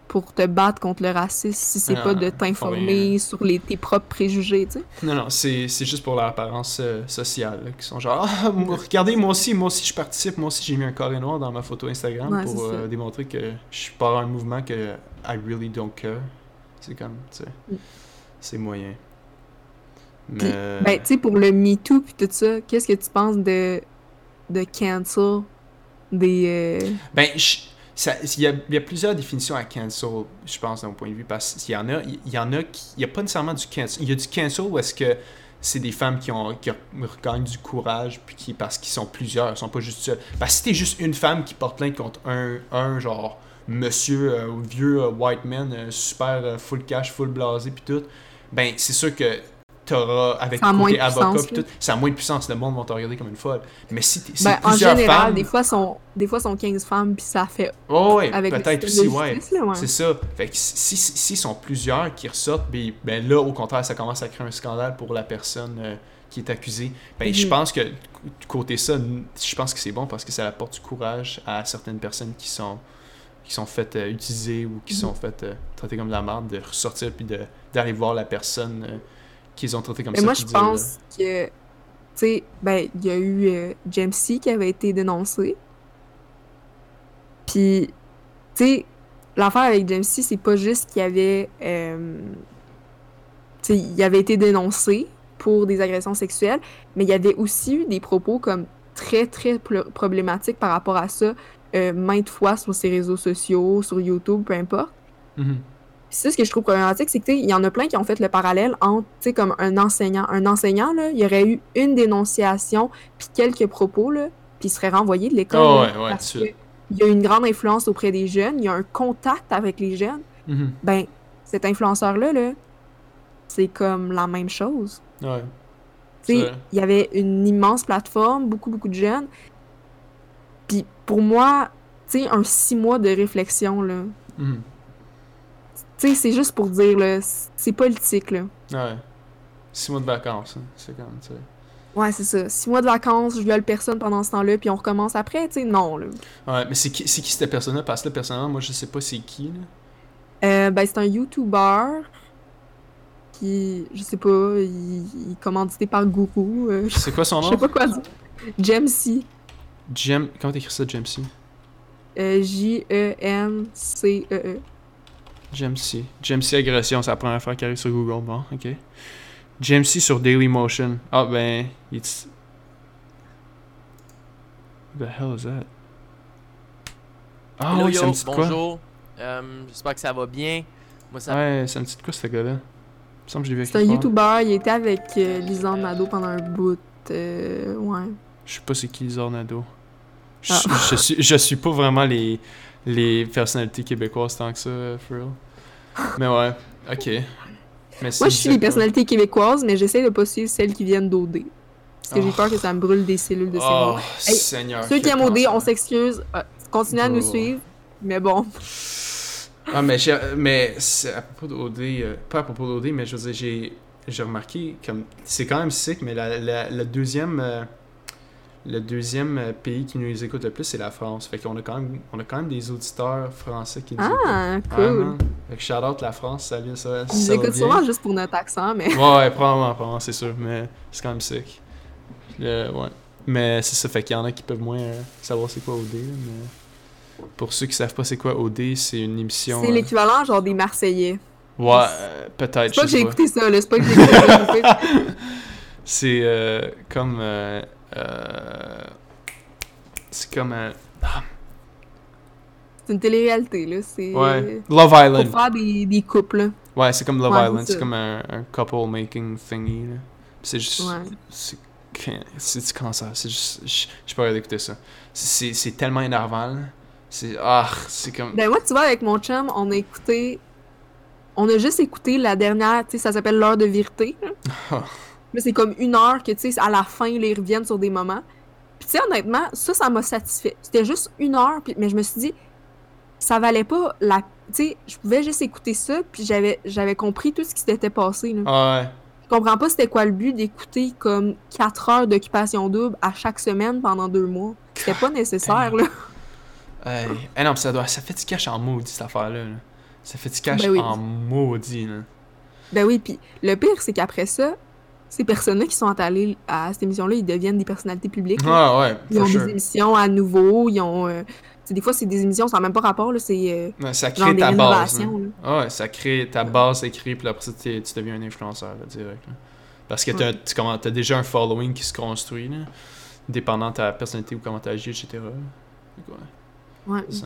pour te battre contre le racisme si c'est pas de t'informer sur les, tes propres préjugés, tu sais?
Non, non, c'est juste pour leur apparence euh, sociale. là, qui sont genre, ah, regardez, moi aussi, moi aussi, je participe, moi aussi, j'ai mis un carré noir dans ma photo Instagram
Ouais,
pour euh, démontrer que je suis pas un mouvement que I really don't care. C'est comme, tu sais,
Mm.
c'est moyen.
Puis,
Mais...
ben, tu sais, pour le MeToo puis tout ça, qu'est-ce que tu penses de, de cancel des... euh,
Ben, je- il y, a, plusieurs définitions à cancel, je pense, d'un point de vue, parce qu'il y en a, il y en a qui, il y a pas nécessairement du cancel. Il y a du cancel où est-ce que c'est des femmes qui ont qui regagnent du courage puis qui parce qu'ils sont plusieurs, ils sont pas juste seuls. Parce que si t'es juste une femme qui porte plainte contre un, un genre monsieur euh, vieux euh, white man euh, super euh, full cash, full blasé puis tout, ben c'est sûr que t'auras avec
moins
côté
de
avocat
puissance,
tout, ça a moins de puissance, le monde va te regarder comme une folle. Mais si t'es si
Ben, en
plusieurs
général,
femmes,
des fois, sont, des fois, sont 15 femmes, puis ça fait
Oh, ouais,
avec
peut-être aussi,
de
ouais.
justice, là, ouais.
C'est ça. Fait que si, si, s'ils sont plusieurs qui ressortent, ben, ben là, au contraire, ça commence à créer un scandale pour la personne euh, qui est accusée. Ben, je
Mhm.
pense que, du côté ça, je pense que c'est bon parce que ça apporte du courage à certaines personnes qui sont qui sont faites euh, utiliser ou qui
Mhm.
sont faites euh, traiter comme de la merde, de ressortir puis d'aller voir la personne euh, qu'ils ont traité comme
Mais
ça.
moi, je
dire,
pense que, tu sais, ben, il y a eu euh, James C qui avait été dénoncé. Puis, tu sais, l'affaire avec James C, c'est pas juste qu'il avait, euh, tu sais, il avait été dénoncé pour des agressions sexuelles, mais il y avait aussi eu des propos comme très, très problématiques par rapport à ça, euh, maintes fois sur ses réseaux sociaux, sur YouTube, peu importe.
Mhm.
Puis ça, ce que je trouve problématique, c'est que, tu sais, il y en a plein qui ont fait le parallèle entre, tu sais, comme un enseignant. Un enseignant, là, il y aurait eu une dénonciation, puis quelques propos, là, puis il serait renvoyé de l'école.
Ah
là,
ouais, ouais,
parce que il y a une grande influence auprès des jeunes, il y a un contact avec les jeunes.
Mhm.
Ben, cet influenceur-là, là, c'est comme la même chose.
Ouais.
Tu sais,
C'est
il y avait une immense plateforme, beaucoup, beaucoup de jeunes. Puis pour moi, tu sais, un six mois de réflexion, là,
Mhm.
Tu sais, c'est juste pour dire, là, c'est politique, là.
Ouais. Six mois de vacances, hein. c'est quand même, tu sais.
Ouais, c'est ça. Six mois de vacances, je viole personne pendant ce temps-là, puis on recommence après, tu sais, non, là.
Ouais, mais c'est qui, c'est qui cette personne-là? Parce que là, personnellement, moi, je sais pas c'est qui, là.
Euh, ben, c'est un YouTuber qui, je sais pas, il, il est commandité par Gourou. euh,
C'est quoi son
je
nom?
sais pas quoi dire. Jamesy.
Jem... Comment t'écris ça, Jamesy?
Euh, J-E-M-C-E-E.
Jamesy. Jamesy Agression, c'est la première fois qui arrive sur Google. Bon, ok. Jamesy sur Dailymotion. Ah, ben... It's... What the hell is that? Ah
Hello,
oui, ça
yo,
me dit quoi?
bonjour. Euh, J'espère que ça va bien. Moi, ça
Ouais, ça me dit quoi, ce gars-là? Il me semble que je l'ai vu
C'est un. YouTuber, il était avec euh, Lisanne Nadeau pendant un bout. euh, ouais.
Je sais pas c'est qui Zornado. Je,
Ah.
je suis, je suis pas vraiment les, les personnalités québécoises tant que ça, for real. Mais ouais, ok. Mais
Moi, je suis les personnalités québécoises, mais j'essaie de pas suivre celles qui viennent d'OD. Parce que j'ai peur que ça me brûle des cellules de cerveau.
Oh,
Hey,
Seigneur.
Ceux qui aiment OD, on s'excuse. Euh, continuez à nous suivre. Mais bon.
Ah, mais, j'ai- mais à propos d'OD, euh, pas à propos d'OD, mais je veux dire, j'ai, j'ai remarqué, comme, c'est quand même sick, mais la, la, la deuxième, euh, le deuxième euh, pays qui nous écoute le plus, c'est la France. Fait qu'on a quand même, on a quand même des auditeurs français qui nous écoutent.
Ah,
Ouais,
cool.
man. Fait que shout out la France, ça vient, ça,
Ils nous écoutent sûrement juste pour notre accent, mais.
Ouais, ouais, probablement, probablement, c'est sûr, mais c'est quand même sick. Le- ouais. Mais c'est ça, fait qu'il y en a qui peuvent moins euh, savoir c'est quoi OD, mais pour ceux qui savent pas c'est quoi OD, c'est une émission...
C'est
euh,
l'équivalent, genre, des Marseillais.
Ouais, euh, peut-être,
C'est pas que j'ai écouté ça, là. C'est pas que j'ai écouté ça.
C'est comme... euh, c'est comme... euh,
C'est une télé-réalité, là. C'est.
ouais, Love
Pour
Island.
faire des, des couples, là.
Ouais, c'est comme Love
Ouais,
Island,
c'est
comme un, un couple making thingy, là. C'est juste...
Ouais.
C'est du cancer. C'est juste. Je pas d'écouter ça. C'est c'est tellement énervant. là. C'est. Ah, c'est comme.
Ben, moi, tu vois, avec mon chum, on a écouté. On a juste écouté la dernière, tu sais, ça s'appelle L'heure de vérité. là.
Ah.
Là, c'est comme une heure que, tu sais, à la fin, là, ils reviennent sur des moments. Puis, tu sais, honnêtement, ça, ça m'a satisfait. C'était juste une heure, puis, mais je me suis dit, ça valait pas la. Tu sais, je pouvais juste écouter ça, puis j'avais j'avais compris tout ce qui s'était passé. Là.
Ah ouais.
Je comprends pas c'était quoi le but d'écouter comme 4 heures d'occupation double à chaque semaine pendant deux mois. C'était pas nécessaire, là.
Hey. Eh non, ça doit. Ça fait du cash en maudit cette affaire-là. là. Ça fait du cash
Ben oui.
en maudit, là.
Ben oui, puis le pire, c'est qu'après ça, ces personnes-là qui sont allées à cette émission-là, ils deviennent des personnalités publiques.
Ah ouais,
Ils ont
sure.
des émissions à nouveau, ils ont... euh, tu des fois, c'est des émissions sans même pas rapport, là, c'est euh,
ça
genre
crée
des
ta base. là. Ah ouais, ça crée ta base écrite, puis après ça, tu deviens un influenceur, là, direct. là. Parce que t'as tu commen- t'as déjà un following qui se construit, là, dépendant de ta personnalité ou comment t'agis, etc. Fait que ouais,
Ouais.
c'est.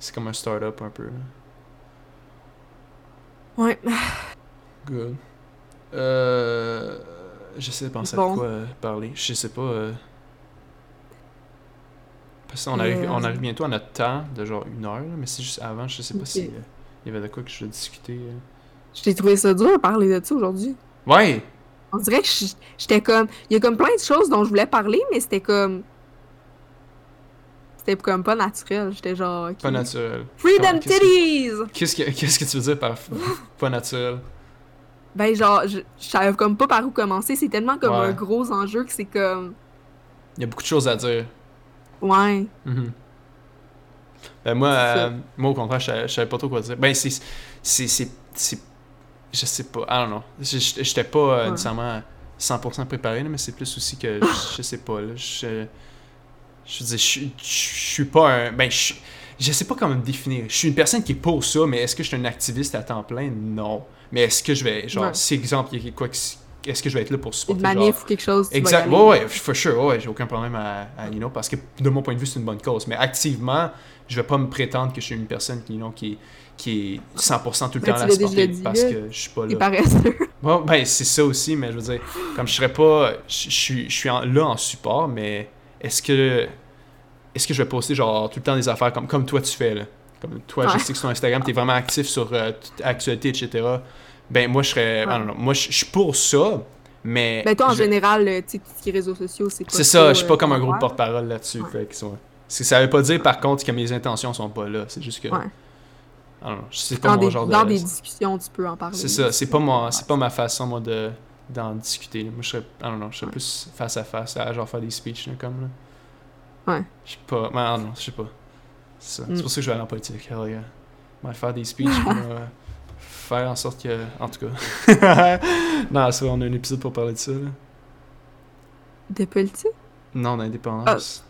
C'est comme un start-up un peu. là.
Ouais.
Good. Euh, J'essaie de penser à quoi euh, parler. Je sais pas. euh, Parce qu'on arrive,
Euh,
on arrive bientôt à notre temps de genre une heure, mais c'est juste avant, je sais pas
Ok.
si il y avait de quoi que je discuter. euh.
J'ai trouvé ça dur de parler de ça aujourd'hui.
Ouais!
On dirait que je- j'étais comme. Il y a comme plein de choses dont je voulais parler, mais c'était comme. C'était comme pas naturel. J'étais genre.
Pas naturel.
Freedom
Comment- que-
titties!
Qu'est-ce que, tu veux dire par pas naturel?
Ben, genre, je, je savais comme pas par où commencer. C'est tellement comme
Ouais.
un gros enjeu que c'est comme.
Il y a beaucoup de choses à dire.
Ouais.
Mhm. Ben moi, euh, moi au contraire, je savais- je savais pas trop quoi dire. Ben c'est, c'est, je sais pas, I don't know. J'étais pas euh,
Ouais.
nécessairement 100% préparé, là, mais c'est plus aussi que, je, je sais pas, là, je, je veux dire, je, je, je suis pas un, ben je, je sais pas comment me définir. Je suis une personne qui est pour ça, mais est-ce que je suis un activiste à temps plein? Non. Mais est-ce que je vais, genre,
Ouais.
si exemple, il y a quoi que, est-ce que je vais être là pour
Une
supporter, genre,
manif ou quelque chose.
Exact. Ouais, ouais, for sure. Ouais, j'ai aucun problème à, à, you know, parce que de mon point de vue, c'est une bonne cause. Mais activement, je vais pas me prétendre que je suis une personne qui, you know, qui, qui est 100% tout le
Ben,
temps à la
dit,
parce que je suis pas
Il
là.
paresseux.
Bon, ben, c'est ça aussi, mais je veux dire, comme je serais pas. Je je suis je suis en- là en support, mais est-ce que. Est-ce que je vais poster, genre, tout le temps des affaires comme, comme toi tu fais, là? Comme toi, je sais que sur Instagram, t'es vraiment actif sur euh, toute actualité, etc. Ben, moi, je serais.
Ouais.
Know, moi, je suis pour ça, mais.
Ben, toi, en
je-
général, euh, tu sais, tout ce qui est réseaux sociaux, c'est pas.
c'est ça, je suis pas
euh,
comme un gros porte-parole là-dessus. Ça veut pas dire par contre que mes intentions sont pas là. C'est juste que. Don't know, c'est pas
Dans,
mon
des,
genre
dans
de.
des discussions, tu peux en parler.
C'est ça, c'est pas, mon, c'est pas ma façon moi de d'en discuter. Moi je serais. I don't know, je serais
Ouais.
plus face à face à genre faire des speeches là, comme là.
Ouais.
Je sais pas. Mais ah non, je sais pas. C'est ça.
Mm.
Pour ça que je vais aller en politique. Hell yeah. Moi, faire des speeches, euh, faire en sorte que. En tout cas. non, vrai, on a un épisode pour parler de ça. Là.
De politique?
Non, d'indépendance.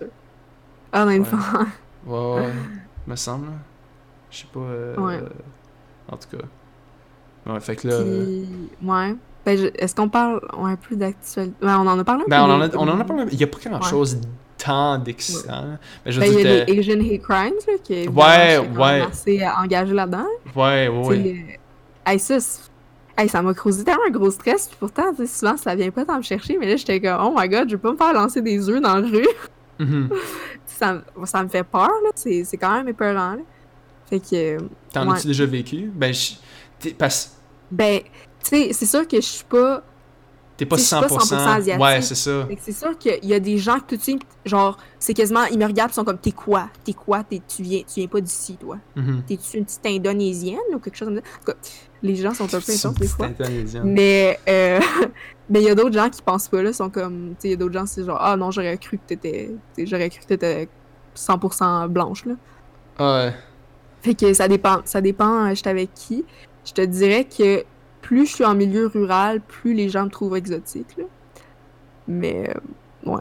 Ah, dans une
Ouais. Ouais, ouais, me semble. Je sais pas. euh,
Ouais.
En tout cas. Ouais, fait que là. euh,
Puis, ouais. Ben, je- est-ce qu'on parle ouais, plus d'actualité? Ben, on en a parlé un
Ben,
peu.
on en a, on en a parlé. Il y a pas grand chose tant d'excitant. Mais je
Ben, il y a les Asian Hate Crimes, là, qui est
Ouais, ouais.
assez engagé là-dedans.
Ouais, ouais, ouais.
Hey, ça, hey, ça m'a causé tellement un gros stress, puis pourtant, souvent, ça vient pas tant me chercher, mais là, j'étais comme, oh my god, je vais pas me faire lancer des œufs dans la rue.
Mhm.
ça, me- ça me fait peur, là, c'est quand même épeurant, là. Fait que,
T'en
Ouais.
as-tu déjà vécu? Ben, je- parce,
ben, tu sais, c'est sûr que je suis pas
t'es pas
Tu sais, je
100%.
suis pas 100% asiatique.
ouais, c'est ça.
C'est sûr qu'il y a des gens que tout de suite, genre, c'est quasiment, ils me regardent, ils sont comme, t'es quoi? T'es quoi? Tu, viens, tu viens pas d'ici, toi?
Mhm.
T'es-tu une petite indonésienne ou quelque chose comme ça? En tout cas, les gens sont un peu intenses des fois. Mais euh, mais il y a d'autres gens qui pensent pas, là, sont comme, tu sais, il y a d'autres gens, c'est genre, ah non, j'aurais cru que t'étais, j'aurais cru que t'étais 100% blanche, là.
Ah ouais.
Fait que ça dépend, ça dépend, euh, j'étais avec qui. Je te dirais que plus je suis en milieu rural, plus les gens me trouvent exotique, là. Mais, euh, ouais.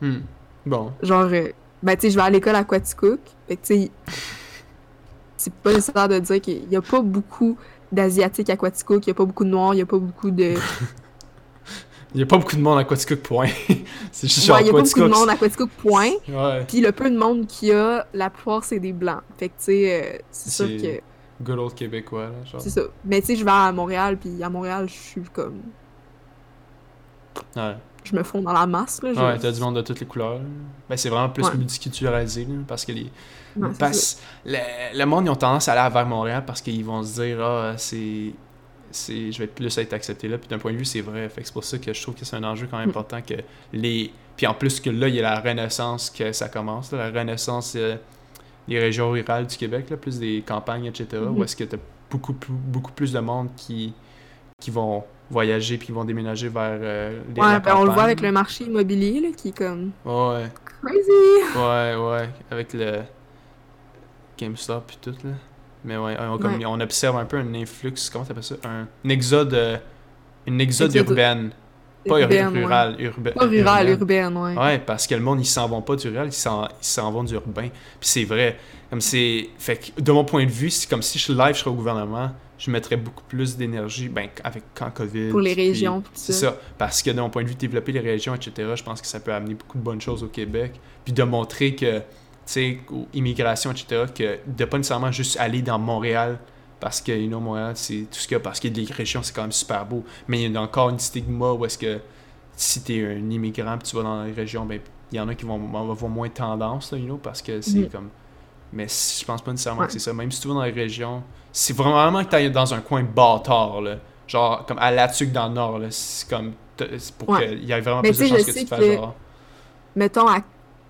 Hmm. Bon.
Genre, euh, ben, tu sais, je vais à l'école à Quaticook. Fait que, tu sais, c'est pas nécessaire de dire qu'il y a pas beaucoup d'Asiatiques à Quaticook, il y a pas beaucoup de Noirs, il y a pas beaucoup de.
Il y a pas beaucoup de monde à Quaticook, point. c'est juste
Ouais,
genre
il y a pas beaucoup de monde à Quaticook, point. Puis le peu de monde qu'il y a, la plupart, c'est des Blancs. Fait que, tu sais, euh, c'est sûr que.
Good old Québécois.
C'est ça. Mais, tu sais, je vais à Montréal, puis à Montréal, je suis comme.
Ouais.
Je me fonds dans la masse, là. je-
Ouais, t'as du monde de toutes les couleurs. Ben, c'est vraiment plus
Ouais.
multiculturalisé, là, parce que les.
Ouais,
parce, le, le monde, ils ont tendance à aller vers Montréal parce qu'ils vont se dire, ah, c'est. c'est je vais plus être accepté là. Puis d'un point de vue, c'est vrai. Fait que c'est pour ça que je trouve que c'est un enjeu quand même
Mm.
important que les. Puis en plus que là, il y a la renaissance que ça commence, là, la renaissance euh, des régions rurales du Québec, là, plus des campagnes, etc.
Mhm.
Où est-ce que t'as beaucoup plus, beaucoup plus de monde qui, qui vont voyager puis qui vont déménager vers euh, les,
Ouais, ben, on le voit avec le marché immobilier, là, qui est comme.
Ouais.
Crazy!
Ouais, ouais, avec le GameStop et tout, là. Mais ouais, on, comme-
Ouais.
on observe un peu un influx, comment t'appelles ça? Un, un exode, euh, une Exode urbaine. Pas
Urbaine, ouais.
rural, urbain.
Pas rural, urbaine, ouais.
Ouais, parce que le monde, ils s'en vont pas du rural, ils s'en, vont du urbain. Puis c'est vrai. Comme c'est. Fait que, de mon point de vue, c'est comme si je live, je serais au gouvernement, je mettrais beaucoup plus d'énergie, ben, avec quand COVID.
Pour les
puis-
régions,
C'est
ça.
ça. Parce que d'un point de vue de développer les régions, etc., je pense que ça peut amener beaucoup de bonnes choses au Québec. Puis de montrer que, tu sais, aux immigrations, etc., que de pas nécessairement juste aller dans Montréal parce que, you know, Montréal, c'est tout ce qu'il y a, parce que les régions, c'est quand même super beau. Mais il y a encore une stigma où est-ce que si t'es un immigrant puis tu vas dans les régions, ben, il y en a qui vont avoir moins tendance, là, you know, parce que c'est
Mhm.
comme. Mais je pense pas nécessairement
Ouais.
que c'est ça. Même si tu vas dans les régions, c'est vraiment que tu dans un coin bâtard, là. Genre, comme à Latuc dans le nord, là. C'est comme. c'est pour
Ouais.
qu'il y ait vraiment
Mais
plus de
tu
chances que tu fasses
que-
genre.
Mettons, à...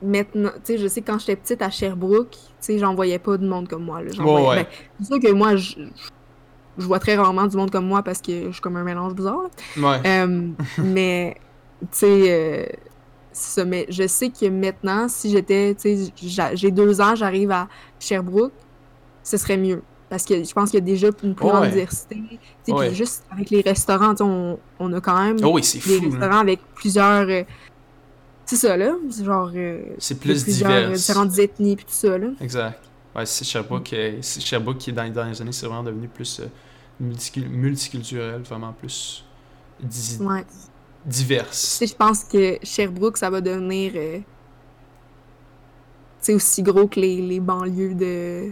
maintenant, tu sais, je sais que quand j'étais petite à Sherbrooke, tu sais, j'en voyais pas de monde comme moi. Là. J'en
Ouais,
voyais-
ouais.
ben, c'est sûr que moi, je, je vois très rarement du monde comme moi parce que je suis comme un mélange bizarre. là.
Ouais.
Euh, mais, tu sais, euh, c'est ça. Mais je sais que maintenant, si j'étais, tu sais, j'a- j'ai deux ans, j'arrive à Sherbrooke, ce serait mieux. Parce que je pense qu'il y a déjà une plus grande diversité.
Ouais.
Puis juste avec les restaurants, on, on a quand même
Oh oui,
des
fou.
restaurants avec plusieurs. C'est ça, là. C'est genre. euh,
C'est plus
euh,
divers.
différentes ethnies puis tout ça, là.
Exact. Ouais, c'est Sherbrooke, euh, c'est Sherbrooke qui, dans les dernières années, c'est vraiment devenu plus euh, multicul- multiculturel, vraiment plus di-
Ouais.
divers.
Tu sais, je pense que Sherbrooke, ça va devenir. euh, tu sais, aussi gros que les, les banlieues de.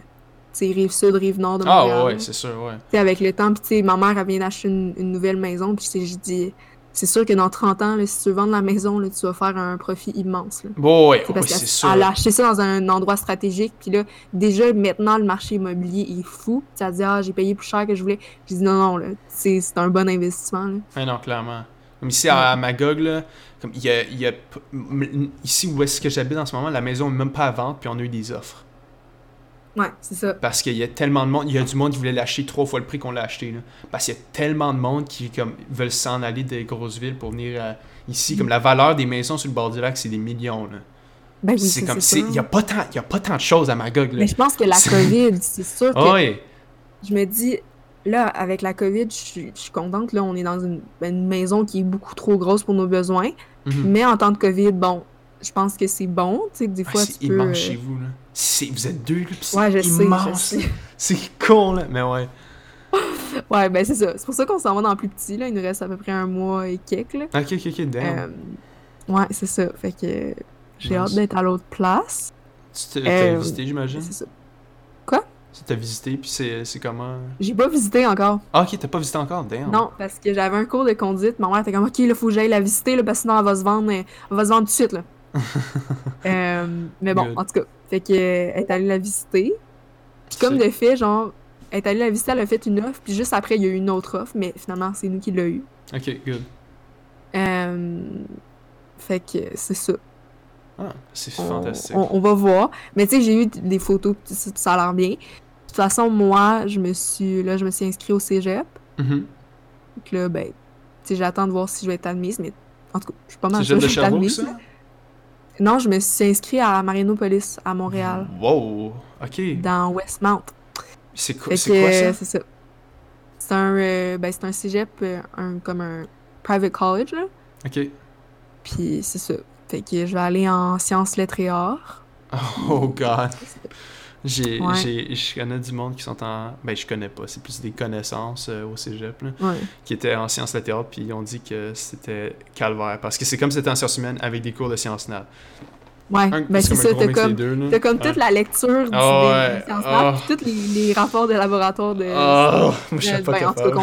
Rive sud, rive nord de Montréal.
Ah ouais, c'est sûr, ouais.
Tu sais, avec le temps, puis ma mère, elle vient d'acheter une, une nouvelle maison, puis je dis. C'est sûr que dans 30 ans, là, si tu veux vendre la maison, là, tu vas faire un profit immense. Là.
Bon, ouais,
C'est parce
c'est sûr.
a acheté ça dans un endroit stratégique. Puis là, déjà, maintenant, le marché immobilier est fou. Tu as dit, ah, j'ai payé plus cher que je voulais. J'ai dit, non, non, là, c'est c'est un bon investissement. Là.
Ah non, clairement. Comme ici à, à Magog, là, comme il y a, il y a ici où est-ce que j'habite en ce moment, la maison n'est même pas à vente, puis on a eu des offres.
Ouais, c'est ça.
Parce qu'il y a tellement de monde, il y a du monde qui voulait l'acheter trois fois le prix qu'on l'a acheté. Là. Parce qu'il y a tellement de monde qui comme, veulent s'en aller des grosses villes pour venir euh, ici. Comme la valeur des maisons sur le bord du lac, c'est des millions. Là.
Ben oui,
c'est comme, il y a pas tant, il y a pas tant de choses à Magog. Là.
Mais je pense que la COVID, c'est sûr que
ouais.
je me dis, là, avec la COVID, je suis je suis contente. Là, on est dans une, ben, une maison qui est beaucoup trop grosse pour nos besoins.
Mhm.
Mais en temps de COVID, bon, je pense que c'est bon. Tu sais, des
Ah,
fois, tu peux.
chez vous. Là. C'est- vous êtes deux, c'est
Ouais,
immense. C'est con, là. Mais ouais.
Ouais, ben c'est ça. C'est pour ça qu'on s'en va dans le plus petit. Là. Il nous reste à peu près un mois et quelques. Là.
Ok, ok, ok, damn.
Euh, ouais, c'est ça. Fait que j'ai hâte d'être à l'autre place.
Tu t'as
euh,
visité, j'imagine?
C'est ça.
Tu t'as visité, puis c'est c'est comment?
J'ai pas visité encore.
Ah, ok, t'as pas visité encore, damn.
Non, parce que j'avais un cours de conduite. Ma mère était comme, OK, là, faut que j'aille la visiter, là, parce que sinon, elle va se vendre, elle va se vendre tout de suite, là. Euh, mais bon,
Good.
en tout cas. Fait que, euh, elle est allée la visiter. Puis comme de fait, genre, elle est allée la visiter, elle a fait une offre, puis juste après, il y a eu une autre offre, mais finalement, c'est nous qui l'a eu.
Ok, good.
Euh, fait que c'est ça.
Ah, c'est fantastique.
on- on va voir. Mais tu sais, j'ai eu des photos, pis ça, a l'air bien. De toute façon, moi, je me suis là, je me suis inscrite au cégep.
Mhm.
Donc là, ben, tu sais, j'attends de voir si je vais être admise, mais en tout cas, je suis pas mal
de Sherbrooke, ça?
Non, je me suis inscrite à Marinopolis, à Montréal,
Wow, ok.
dans Westmount.
C'est quoi, c'est quoi ça?
c'est ça. C'est un, euh, ben, c'est un cégep, euh, un, comme un private college, là.
Ok.
Puis c'est ça. Fait que je vais aller en sciences, lettres et arts.
Oh god. J'ai,
Ouais.
j'ai, je connais du monde qui sont en. Ben, je connais pas, c'est plus des connaissances euh, au cégep, là,
Ouais.
qui étaient en sciences littéraires, puis ils ont dit que c'était calvaire. Parce que c'est comme si c'était en sciences humaines avec des cours de sciences nat.
Ouais,
Un-
ben c'est ça, t'as comme,
deux,
comme
Ouais.
toute la lecture du,
Ah
des-
ouais,
des sciences
ah.
nat, puis tous les, les rapports de laboratoire de...
Oh, moi, je
de-
suis pas
ben,
capable.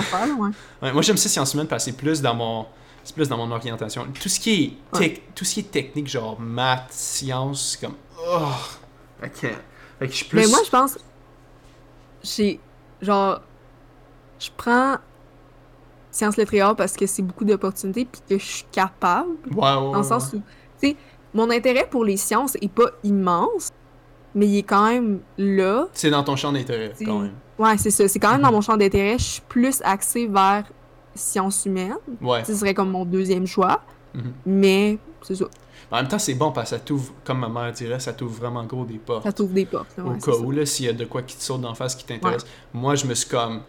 moi, j'aime ça sciences humaines parce que c'est plus dans mon. C'est plus dans mon orientation. Tout ce qui est, tec- tout ce qui est technique, genre maths, sciences, c'est comme. Oh! Que, fait que je suis plus.
Mais moi, je pense... J'ai... Genre... Je prends sciences, lettres parce que c'est beaucoup d'opportunités, puis que je suis capable,
ouais,
dans le sens où... Tu sais, mon intérêt pour les sciences est pas immense, mais il est quand même là.
C'est dans ton champ d'intérêt, quand même.
Ouais, c'est ça. C'est quand même dans
Mhm.
mon champ d'intérêt. Je suis plus axée vers sciences humaines.
Ouais.
Ce serait comme mon deuxième choix.
Mhm.
Mais c'est ça.
En même temps, c'est bon parce que ça t'ouvre, comme ma mère dirait, ça t'ouvre vraiment gros des portes.
Ça t'ouvre des portes.
Au cas
ça.
où, là, s'il y a de quoi qui te saute d'en face qui t'intéresse. Moi, je me suis comme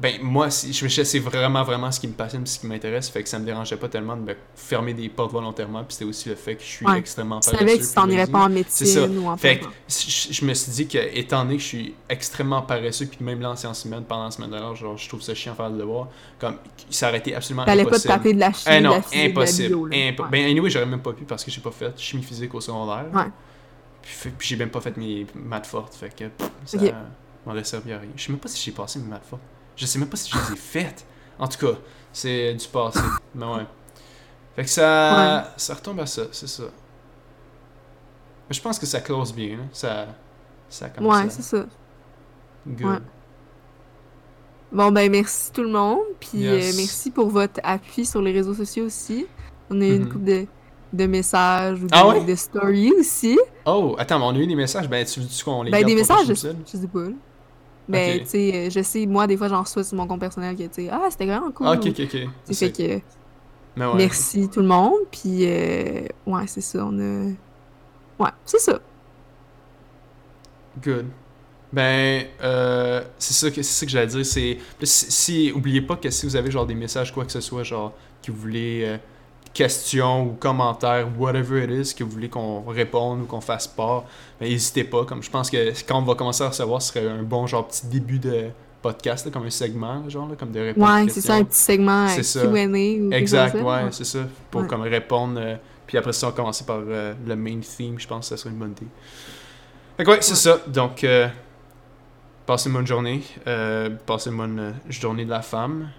ben moi, si- je je- c'est vraiment, vraiment ce qui me passionne, ce qui m'intéresse, fait que ça me dérangeait pas tellement de me fermer des portes volontairement, puis c'était aussi le fait que je suis
Ouais.
extrêmement
Tu savais que
paresseux,
tu t'en irais pas en
C'est ça.
médecine ou en
Fait que je, je me suis dit que, étant donné que je suis extrêmement paresseux, puis même là en sciences humaines, pendant la semaine de l'heure, genre, je trouve ça chiant de faire le devoir, comme, ça aurait été absolument
T'allais pas te
impossible.
taper de la chimie,
Eh
de la physique, de la
impossible.
bio, là.
Impo-
Ouais.
Ben, anyway, j'aurais même pas pu parce que j'ai pas fait chimie physique au secondaire.
Ouais.
Puis, j'ai même pas fait mes maths fortes, fait que pff, ça
Ok.
m'aurait servi à rien. Je sais même pas si j'ai passé mes maths fortes. Je sais même pas si je les ai faites. En tout cas, c'est du passé. Mais ouais. Fait que ça, ça retombe à ça, c'est ça. Mais je pense que ça close bien, là. Ça, ça comme
Ouais, c'est ça.
Good.
Ouais. Bon, ben, merci tout le monde. Puis
Yes.
euh, merci pour votre appui sur les réseaux sociaux aussi. On a eu une
Mhm.
couple de, de messages ou de,
Ah ouais?
de stories aussi.
Oh, attends, mais on a eu des messages. Ben, tu veux qu'on les
Ben,
garde
des messages, je, je sais pas. Là. Ben,
Ok.
tu sais, je sais, moi, des fois, j'en reçois sur mon compte personnel que, tu sais, ah, c'était vraiment cool.
Ah, ok, ok, ok. C'est-
fait que,
Mais ouais.
merci tout le monde. Puis, euh, ouais, c'est ça, on a... Ouais, c'est ça.
Good. Ben, euh, c'est ça que ça que j'allais dire. C'est si, si- oubliez pas que si vous avez genre des messages quoi que ce soit, genre que vous voulez euh, questions ou commentaires, whatever it is, que vous voulez qu'on réponde ou qu'on fasse part, ben n'hésitez pas. Comme je pense que quand on va commencer à recevoir, ce serait un bon genre petit début de podcast, là, comme un segment, genre là, comme de réponse
Ouais, c'est ça, un petit segment
C'est
euh. Q&A
Exact, ouais, c'est ça. Pour
Ouais.
comme répondre. euh, puis après ça, on va commencer par euh, le main theme. Je pense que ça serait une bonne idée. Fait que ouais, c'est ça. Donc, euh, passez une bonne journée. Passez une bonne journée de la femme.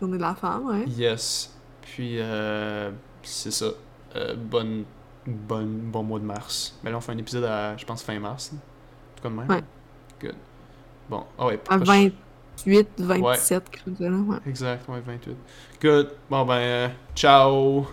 Journée de la femme, ouais.
Yes. Puis, euh, c'est ça. Euh, bonne, bonne, bon mois de mars. Mais là, on fait un épisode à, je pense, fin mars. En tout cas de même.
Ouais.
Good. Bon, ah ouais.
À
proche-
28, 27, quelque chose de là, ouais.
Exact, ouais, 28. Good. Bon, ben, euh, ciao.